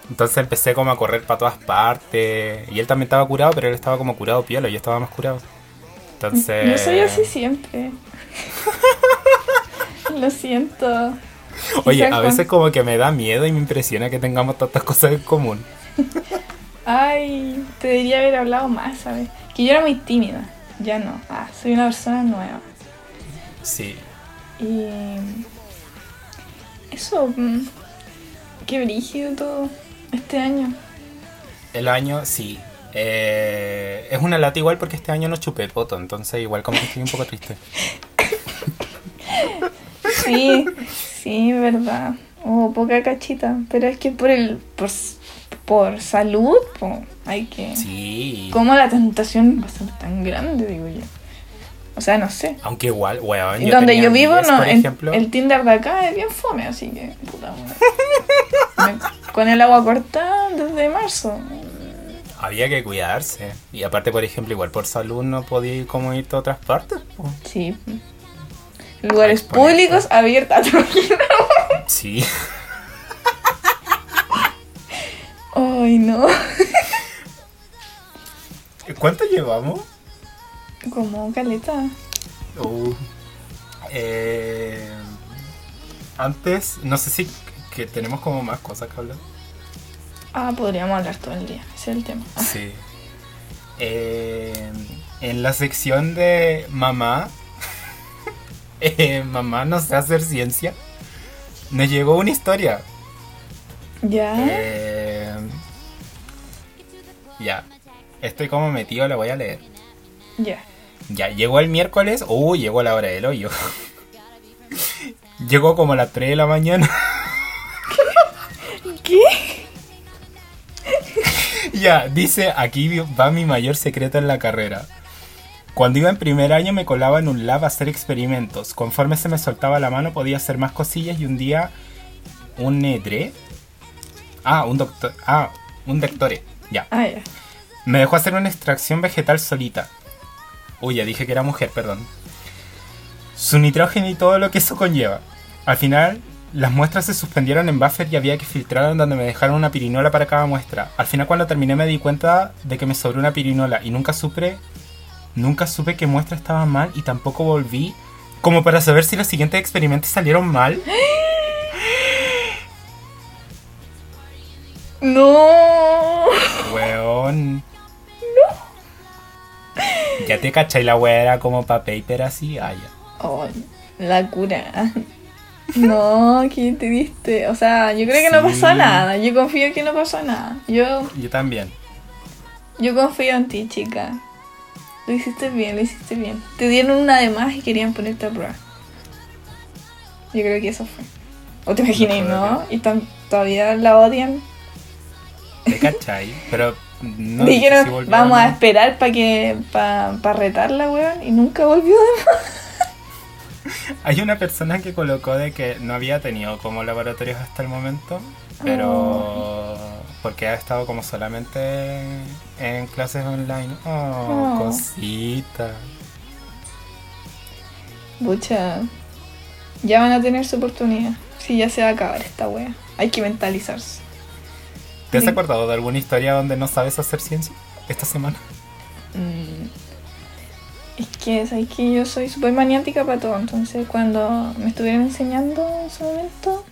Entonces empecé como a correr para todas partes. Y él también estaba curado, pero él estaba como curado piola, yo estaba más curado. Entonces... Yo soy así siempre. Lo siento. Oye, a veces como que me da miedo y me impresiona que tengamos tantas cosas en común. Ay, te debería haber hablado más, ¿sabes? Que yo era muy tímida. Ya no. Ah, soy una persona nueva. Sí. Y. Eso. mm, Qué brígido todo. Este año. El año, sí. Eh, es una lata igual porque este año no chupé poto, entonces igual como que estoy un poco triste. Sí, sí, verdad. Oh, poca cachita. Pero es que por el. por, por salud, po, hay que. Sí. ¿Cómo la tentación va a ser tan grande, digo yo? O sea, no sé. Aunque igual, weón. Y donde yo vivo, no, por en- ejemplo, el Tinder de acá es bien fome, así que, puta. Me- Con el agua cortada desde marzo. había que cuidarse. Y aparte, por ejemplo, igual por salud no podía ir como irte a otras partes. po. Sí. Lugares públicos abiertos. Sí. Ay, no. ¿Cuánto llevamos? Como caleta. Uh, eh, antes, no sé si que tenemos como más cosas que hablar. Ah, podríamos hablar todo el día. Ese es el tema. Sí. Eh, en la sección de mamá, eh, mamá no sé hacer ciencia, nos llegó una historia. Ya. Eh, ya, estoy como metido, la voy a leer. Ya. Ya, llegó el miércoles, uy, llegó la hora del hoyo. llegó como a las 3 de la mañana. ¿Qué? Ya, dice, aquí va mi mayor secreto en la carrera. Cuando iba en primer año me colaba en un lab a hacer experimentos. Conforme se me soltaba la mano podía hacer más cosillas y un día un nedre... Ah, un doctor... Ah, un doctore. Ya. Ah, ya. Me dejó hacer una extracción vegetal solita. Uy, ya dije que era mujer, perdón. Su nitrógeno y todo lo que eso conlleva. Al final, las muestras se suspendieron en buffer y había que filtrar en donde me dejaron una pirinola para cada muestra. Al final, cuando terminé, me di cuenta de que me sobró una pirinola y nunca supe, nunca supe qué muestra estaba mal y tampoco volví como para saber si los siguientes experimentos salieron mal. No. Weón. Ya te cachai la wea era como pa' paper así, ah, ya. Ay, la cura. No, qué triste. O sea, yo creo que no pasó nada. Yo confío que no pasó nada. Yo, Yo también. yo confío en ti, chica. Lo hiciste bien, lo hiciste bien. Te dieron una de más y querían ponerte a prueba. Yo creo que eso fue. O te imaginas, No ¿no? Y tan- todavía la odian. ¿Te cachai? Pero no Dijeron, si vamos a esperar para que para retarla, weón. Y nunca volvió de nuevo. Hay una persona que colocó de que no había tenido como laboratorios hasta el momento, Oh. pero porque ha estado como solamente en clases online. Oh, Oh. cosita. Bucha. Ya van a tener su oportunidad. Sí, ya se va a acabar esta wea. Hay que mentalizarse. ¿Te has acordado de alguna historia donde no sabes hacer ciencia esta semana? Mm. Es que, ¿sabes que Yo soy súper maniática para todo. Entonces, cuando me estuvieron enseñando en su momento,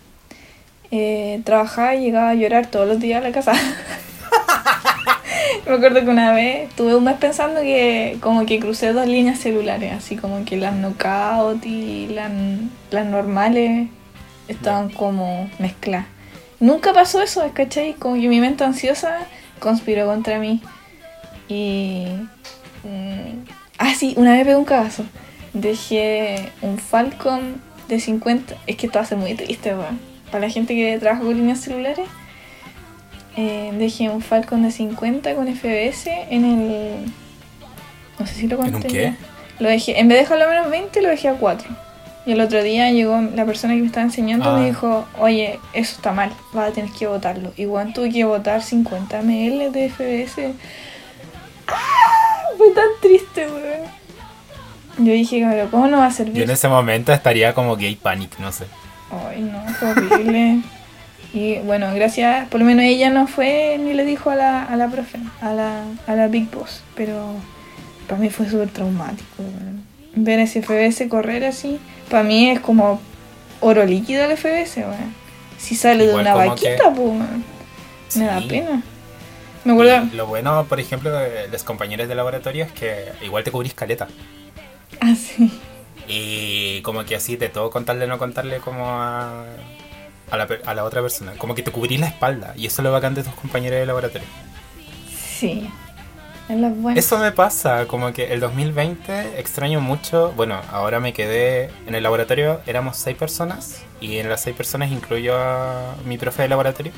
eh, trabajaba y llegaba a llorar todos los días a la casa. me acuerdo que una vez estuve un mes pensando que como que crucé dos líneas celulares, así como que las knockout y las, las normales estaban como mezcladas. Nunca pasó eso, ¿cachai? Como que mi mente ansiosa conspiró contra mí. Y. mm, ah, sí, una vez pegué un cagazo. Dejé un Falcon de 50. Es que esto va a ser muy triste, weón. Para la gente que trabaja con líneas celulares. eh, dejé un Falcon de 50 con FBS en el. No sé si lo ¿En conté. un qué? Lo dejé, en vez de dejarlo a menos 20, lo dejé a 4. Y el otro día llegó la persona que me estaba enseñando y Ah. me dijo, oye, eso está mal, vas a tener que votarlo. Igual tuve que votar 50 ml de FBS. ¡Ah! Fue tan triste, weón. Yo dije, pero ¿cómo no va a Yo servir? en ese momento estaría como gay panic, no sé. Ay, no, fue horrible. y bueno, gracias, por lo menos ella no fue ni le dijo a la, a la profe, a la, a la Big Boss, pero para mí fue súper traumático. weón. Ver ese FBS correr así, para mí es como oro líquido el FBS, weón. Si sale Igual de una vaquita, que- pues, me da Sí. pena. Me acuerdo, lo bueno, por ejemplo, de los compañeros de laboratorio es que igual te cubrís caleta. así. Y como que así de todo contarle no contarle como a, a, la, a la otra persona. Como que te cubrís la espalda. Y eso es lo bacán de tus compañeros de laboratorio. Sí, buena. Eso me pasa, como que el 2020 extraño mucho. Bueno, ahora me quedé en el laboratorio, éramos seis personas. Y en las seis personas incluyo a mi profe de laboratorio.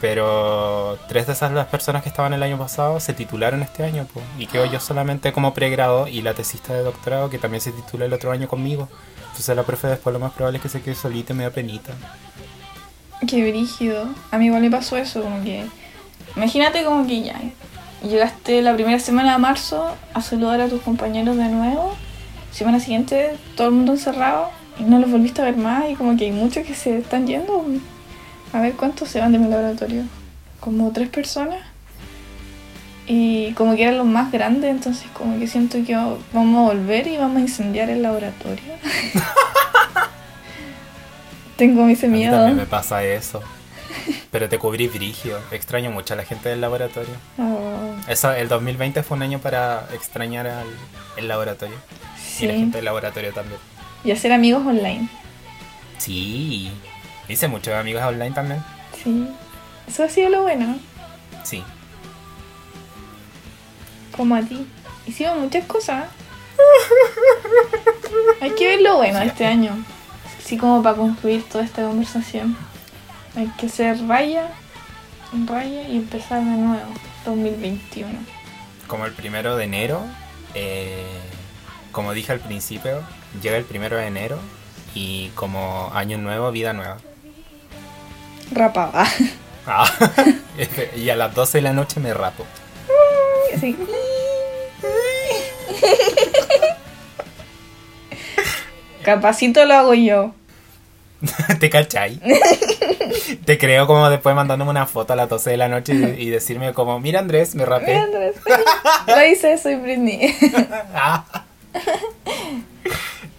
Pero tres de esas las personas que estaban el año pasado se titularon este año. po, y quedo yo solamente como pregrado y la tesista de doctorado que también se titula el otro año conmigo. Entonces la profe después lo más probable es que se quede solita y me da penita. Qué brígido. A mí igual me pasó eso, como que. Imagínate como que ya. Llegaste la primera semana de marzo a saludar a tus compañeros de nuevo. Semana siguiente, todo el mundo encerrado. Y no los volviste a ver más. Y como que hay muchos que se están yendo. A ver cuántos se van de mi laboratorio. Como tres personas. Y como que eran los más grandes, entonces como que siento que vamos a volver y vamos a incendiar el laboratorio. Tengo A mí miedo. también me pasa eso. Pero te cubrí brigio. Extraño mucho a la gente del laboratorio. Oh, Eso, el 2020 fue un año para extrañar al el laboratorio. Y la sí. gente del laboratorio también. Y hacer amigos online. Sí. Hice muchos amigos online también. Sí. Eso ha sido lo bueno. Sí. Como a ti. Hicimos muchas cosas. Hay que ver lo bueno de este año. Así como para concluir toda esta conversación. Hay que hacer raya, raya y empezar de nuevo. 2021. Como el primero de enero, eh, como dije al principio, llega el primero de enero y como año nuevo, vida nueva. Rapada. Ah, y a las 12 de la noche me rapo. Así. Capacito lo hago yo. ¿Te cachai? Te creo como después mandándome una foto a las 12 de la noche y, y decirme como, mira Andrés, me rapé. Andrés. Lo hice, soy Britney. Ah.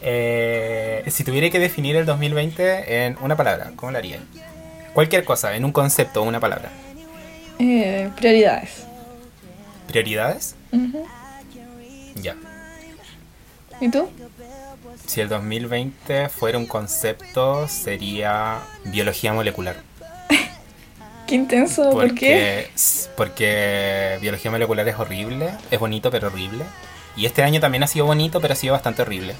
Eh, si tuviera que definir el 2020 en una palabra, ¿cómo lo haría? Cualquier cosa, en un concepto o una palabra. Eh, prioridades. ¿Prioridades? Ya. ¿Y tú? Si el 2020 fuera un concepto, sería biología molecular. Qué intenso, ¿por qué? Porque, porque biología molecular es horrible, es bonito pero horrible. Y este año también ha sido bonito, pero ha sido bastante horrible.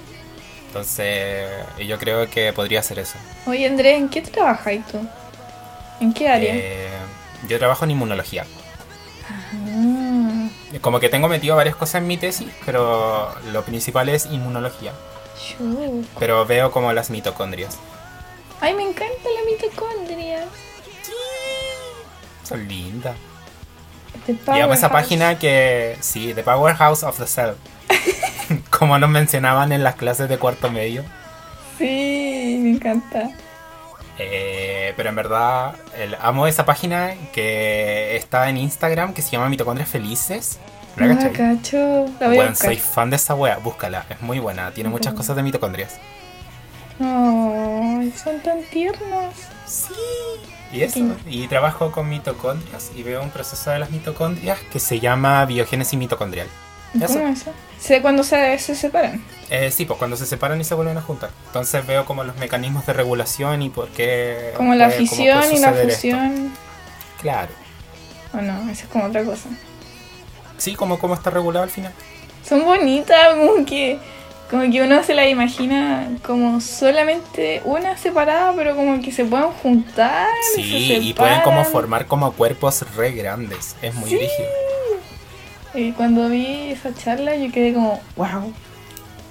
Entonces, yo creo que podría ser eso. Oye, Andrés, ¿en qué trabajas tú? ¿En qué área? Eh, yo trabajo en inmunología. Ah, Como que tengo metido varias cosas en mi tesis, pero lo principal es inmunología. Pero veo como las mitocondrias. Ay, me encanta la mitocondria. Son lindas. Y amo esa página que, sí, The Powerhouse of the Cell. como nos mencionaban en las clases de cuarto medio. Sí, me encanta. Eh, pero en verdad, el- amo esa página que está en Instagram que se llama Mitocondrias Felices. ¿La Ah, cacho. La voy a Bueno, buscar. soy fan de esa wea, búscala, es muy buena, tiene muchas Ok. cosas de mitocondrias. Ay, son tan tiernos. Y eso, y trabajo con mitocondrias y veo un proceso de las mitocondrias que se llama biogénesis mitocondrial. Eso. ¿Cómo es eso? Sé cuando se, se separan. Eh, sí, pues cuando se separan y se vuelven a juntar. Entonces veo como los mecanismos de regulación y por qué... Como la puede- fisión y la esto. fusión. Claro. O no, eso es como otra cosa. Sí, como cómo está regulado al final. Son bonitas, como que, como que uno se las imagina como solamente una separada, pero como que se pueden juntar. Sí, se y pueden como formar como cuerpos re grandes. Es muy Sí. rígido. Y cuando vi esa charla yo quedé como, wow,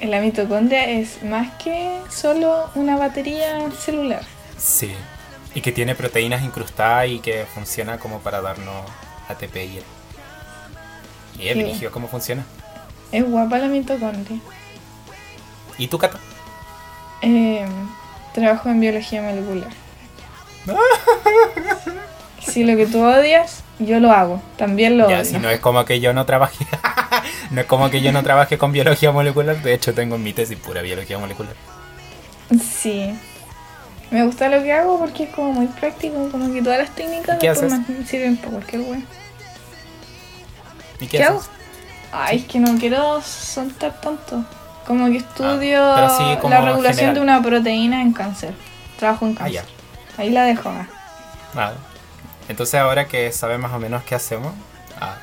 la mitocondria es más que solo una batería celular. Sí. Y que tiene proteínas incrustadas y que funciona como para darnos ATP y el. Y es Sí. cómo funciona. Es guapa la mitocondria. ¿Y tú, Cata? Eh, trabajo en biología molecular. si lo que tú odias, yo lo hago. También lo Ya, odio. si no es como que yo no trabajé. no es como que yo no trabajé con biología molecular. De hecho, tengo en mi tesis pura biología molecular. Sí. Me gusta lo que hago porque es como muy práctico, como que todas las técnicas ¿Y qué después haces? me sirven para cualquier wea. ¿Y ¿Qué, qué, hago? Ay, es que no quiero soltar tanto. Como que estudio Ah, sí, como la regulación general. de una proteína en cáncer. Trabajo en Ah, cáncer. ya. Ahí la dejo. ah. Nada. Entonces, ahora que saben más o menos qué hacemos. ah,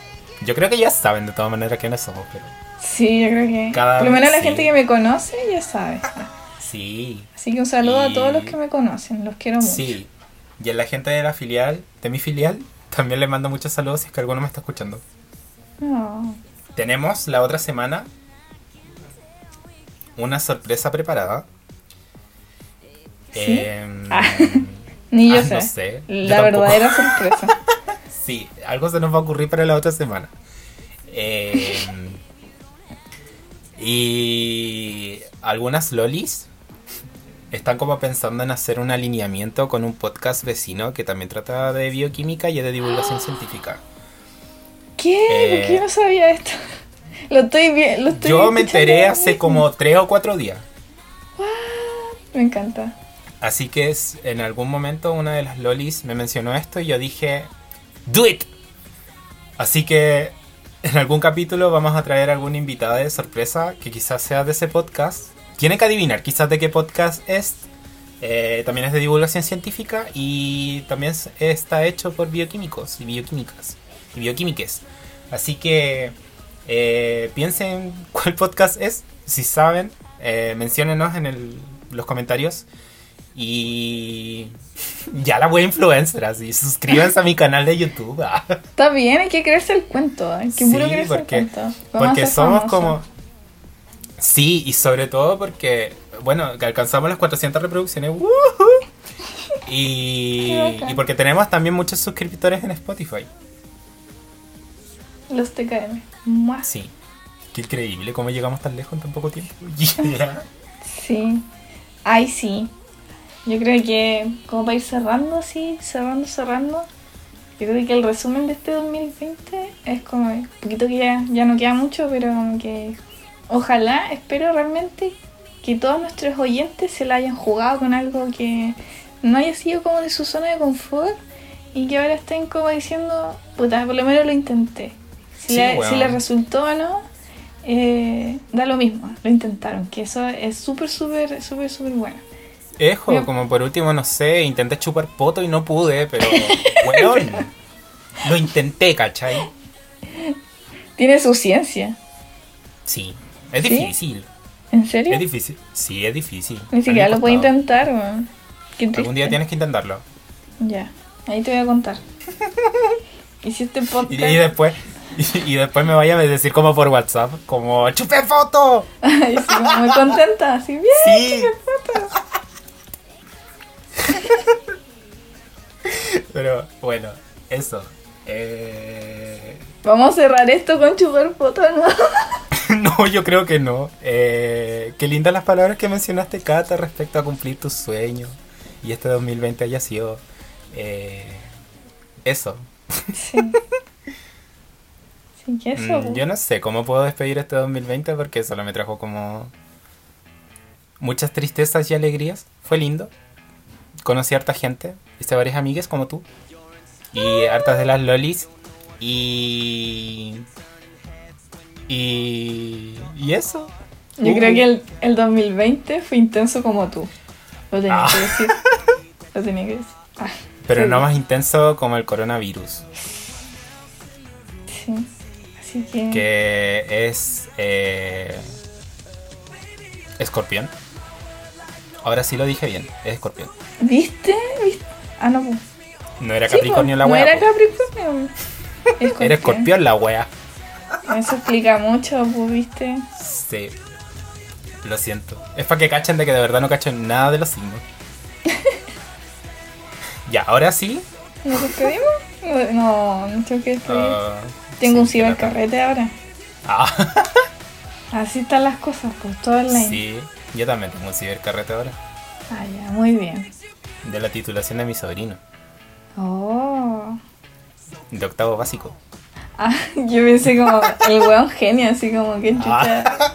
yo creo que ya saben de todas maneras quiénes somos, pero. Sí, yo creo que. Cada por lo menos vez la sí. gente que me conoce ya sabe. Ah, Sí. Así que un saludo Y- a todos los que me conocen. Los quiero mucho. Sí. Y a la gente de la filial, de mi filial, también le mando muchos saludos si es que alguno me está escuchando. No. Tenemos la otra semana una sorpresa preparada. ¿Sí? Em, Ah, Ni yo ah, sé. no sé, yo La verdadera sorpresa. Sí, algo se nos va a ocurrir para la otra semana. Em, y algunas lolis están como pensando en hacer un alineamiento con un podcast vecino que también trata de bioquímica y de divulgación científica. ¿Qué? Eh, ¿Por qué yo no sabía esto? Lo estoy bien. Lo estoy Yo me enteré hace como tres o cuatro días. Me encanta. Así que es- en algún momento una de las lolis me mencionó esto y yo dije, ¡Do it! Así que en algún capítulo vamos a traer alguna invitada de sorpresa que quizás sea de ese podcast. Tiene que adivinar quizás de qué podcast es. Eh, también es de divulgación científica y también es- está hecho por bioquímicos y bioquímicas y bioquímiques. Así que eh, piensen cuál podcast es. Si saben, eh, menciónenos en el- los comentarios. Y ya la voy influencer, así. Suscríbanse a mi canal de YouTube. ah. Está bien, hay que creerse el cuento. Hay que Sí, creerse porque- el cuento. Vamos a Porque somos como... Sí, y sobre todo porque, bueno, que alcanzamos las 400 reproducciones. ¡Woohoo! Y porque tenemos también muchos suscriptores en Spotify. Los TKM. Mua. Sí. Qué increíble cómo llegamos tan lejos en tan poco tiempo. Yeah. Sí. Ay, sí. Yo creo que, como para ir cerrando así, cerrando, cerrando, yo creo que el resumen de este 2020 es como un poquito que ya, ya no queda mucho, pero como que ojalá, espero realmente que todos nuestros oyentes se la hayan jugado con algo que no haya sido como de su zona de confort y que ahora estén como diciendo, puta, por lo menos lo intenté. Si, Sí, le, weón. si le resultó o no, eh, da lo mismo, lo intentaron, que eso es súper, súper, súper, súper bueno. Ejo, como por último, no sé, intenté chupar poto y no pude, pero weón, lo intenté, ¿cachai? Tiene su ciencia. Sí, es ¿Sí? difícil. ¿En serio? Es difícil. Sí, es difícil. Ni siquiera lo puedo intentar, weón. Qué Algún día tienes que intentarlo. Ya, ahí te voy a contar. Hiciste podcast. Y, y después y, y después me vaya a decir como por WhatsApp, como chupé foto. Ay, sí, muy contenta, así bien. Sí. Pero bueno, eso. Eh, Vamos a cerrar esto con chupar fotos, ¿no? No, yo creo que no. Eh, qué lindas las palabras que mencionaste, Cata, respecto a cumplir tus sueños. Y este 2020 haya sido eh, eso. Sí. Sí, que eso. Mm, yo no sé cómo puedo despedir este 2020 porque solo me trajo como muchas tristezas y alegrías. Fue lindo. Conocí a harta gente. Hice varias amigas como tú. Y hartas de las lolis. Y... Y... Y eso. Yo Uh. creo que el, el 2020 fue intenso como tú. Lo tenía Ah. que decir. Lo tenía que decir. Ah, Pero sí. no más intenso como el coronavirus. Sí. Que. Que es... Eh, escorpión. Ahora sí lo dije bien. Es escorpión. ¿Viste? ¿Viste? Ah, no, pues. No era Sí, Capricornio pues, la No wea. era po. Capricornio. Escorpión. Era escorpión la wea. Eso explica mucho, pues, ¿viste? Sí. Lo siento. Es para que cachen de que de verdad no cachen nada de los signos. ya, ahora sí. ¿Nos despedimos? No, no tengo que despedir. ah, Tengo un cibercarrete ahora. Ah, Así están las cosas, pues todo online. sí. Yo también tengo un cibercarrete ahora. Ah, ya, muy bien. De la titulación de mi sobrino. Oh. De octavo básico. Ah, yo pensé como el weón genio, así como que chucha. Ah,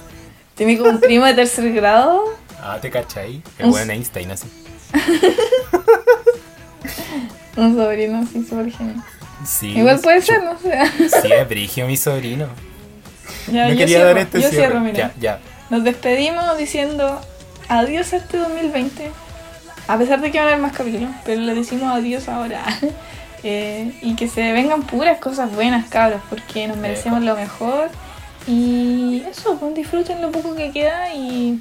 Tiene como un primo de tercer grado. ah te cachai. El buen Einstein así. Un sobrino así súper genio. Sí. Igual puede ser, no sé. Sí, es brigio mi sobrino. Ya, no yo quería cierro, dar este yo cierre. cierro, mira. Ya, ya. Nos despedimos diciendo adiós a este 2020. A pesar de que van a haber más capítulos, pero le decimos adiós ahora. Eh, y que se vengan puras cosas buenas, cabros, porque nos merecemos lo mejor. Y eso, pues disfruten lo poco que queda y,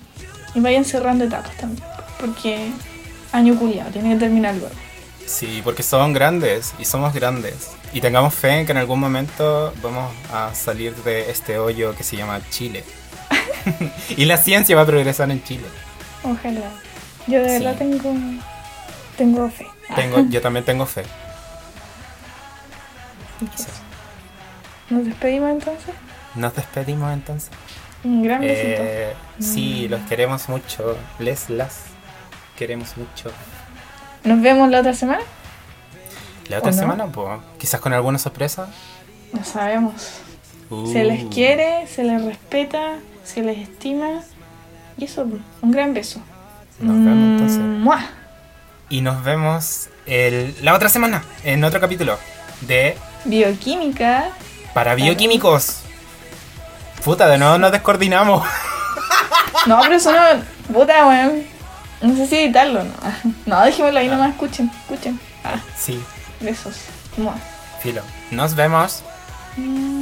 y vayan cerrando etapas también. Porque año culiado, tiene que terminar luego. Sí, porque son grandes y somos grandes. Y tengamos fe en que en algún momento vamos a salir de este hoyo que se llama Chile. y la ciencia va a progresar en Chile. Ojalá. Yo de Sí. verdad tengo, tengo fe. Tengo, yo también tengo fe. Eso. Nos despedimos entonces. Nos despedimos entonces. Un gran besito. Eh, sí, Mm. los queremos mucho. Les las queremos mucho. Nos vemos la otra semana. La otra semana, pues, quizás con alguna sorpresa. No sabemos. Uh, Se les quiere, se les respeta, se les estima. Y eso, un gran beso. Nos vemos entonces. ¡Mua! Y nos vemos el, la otra semana en otro capítulo de Bioquímica. Para Bioquímicos. Puta, de nuevo nos descoordinamos. No, pero eso no. Puta, weón. No sé si editarlo, no. No, dejémoslo ahí nomás, escuchen, escuchen. Ah, Sí, besos. Mua. filo. Nos vemos. Mua.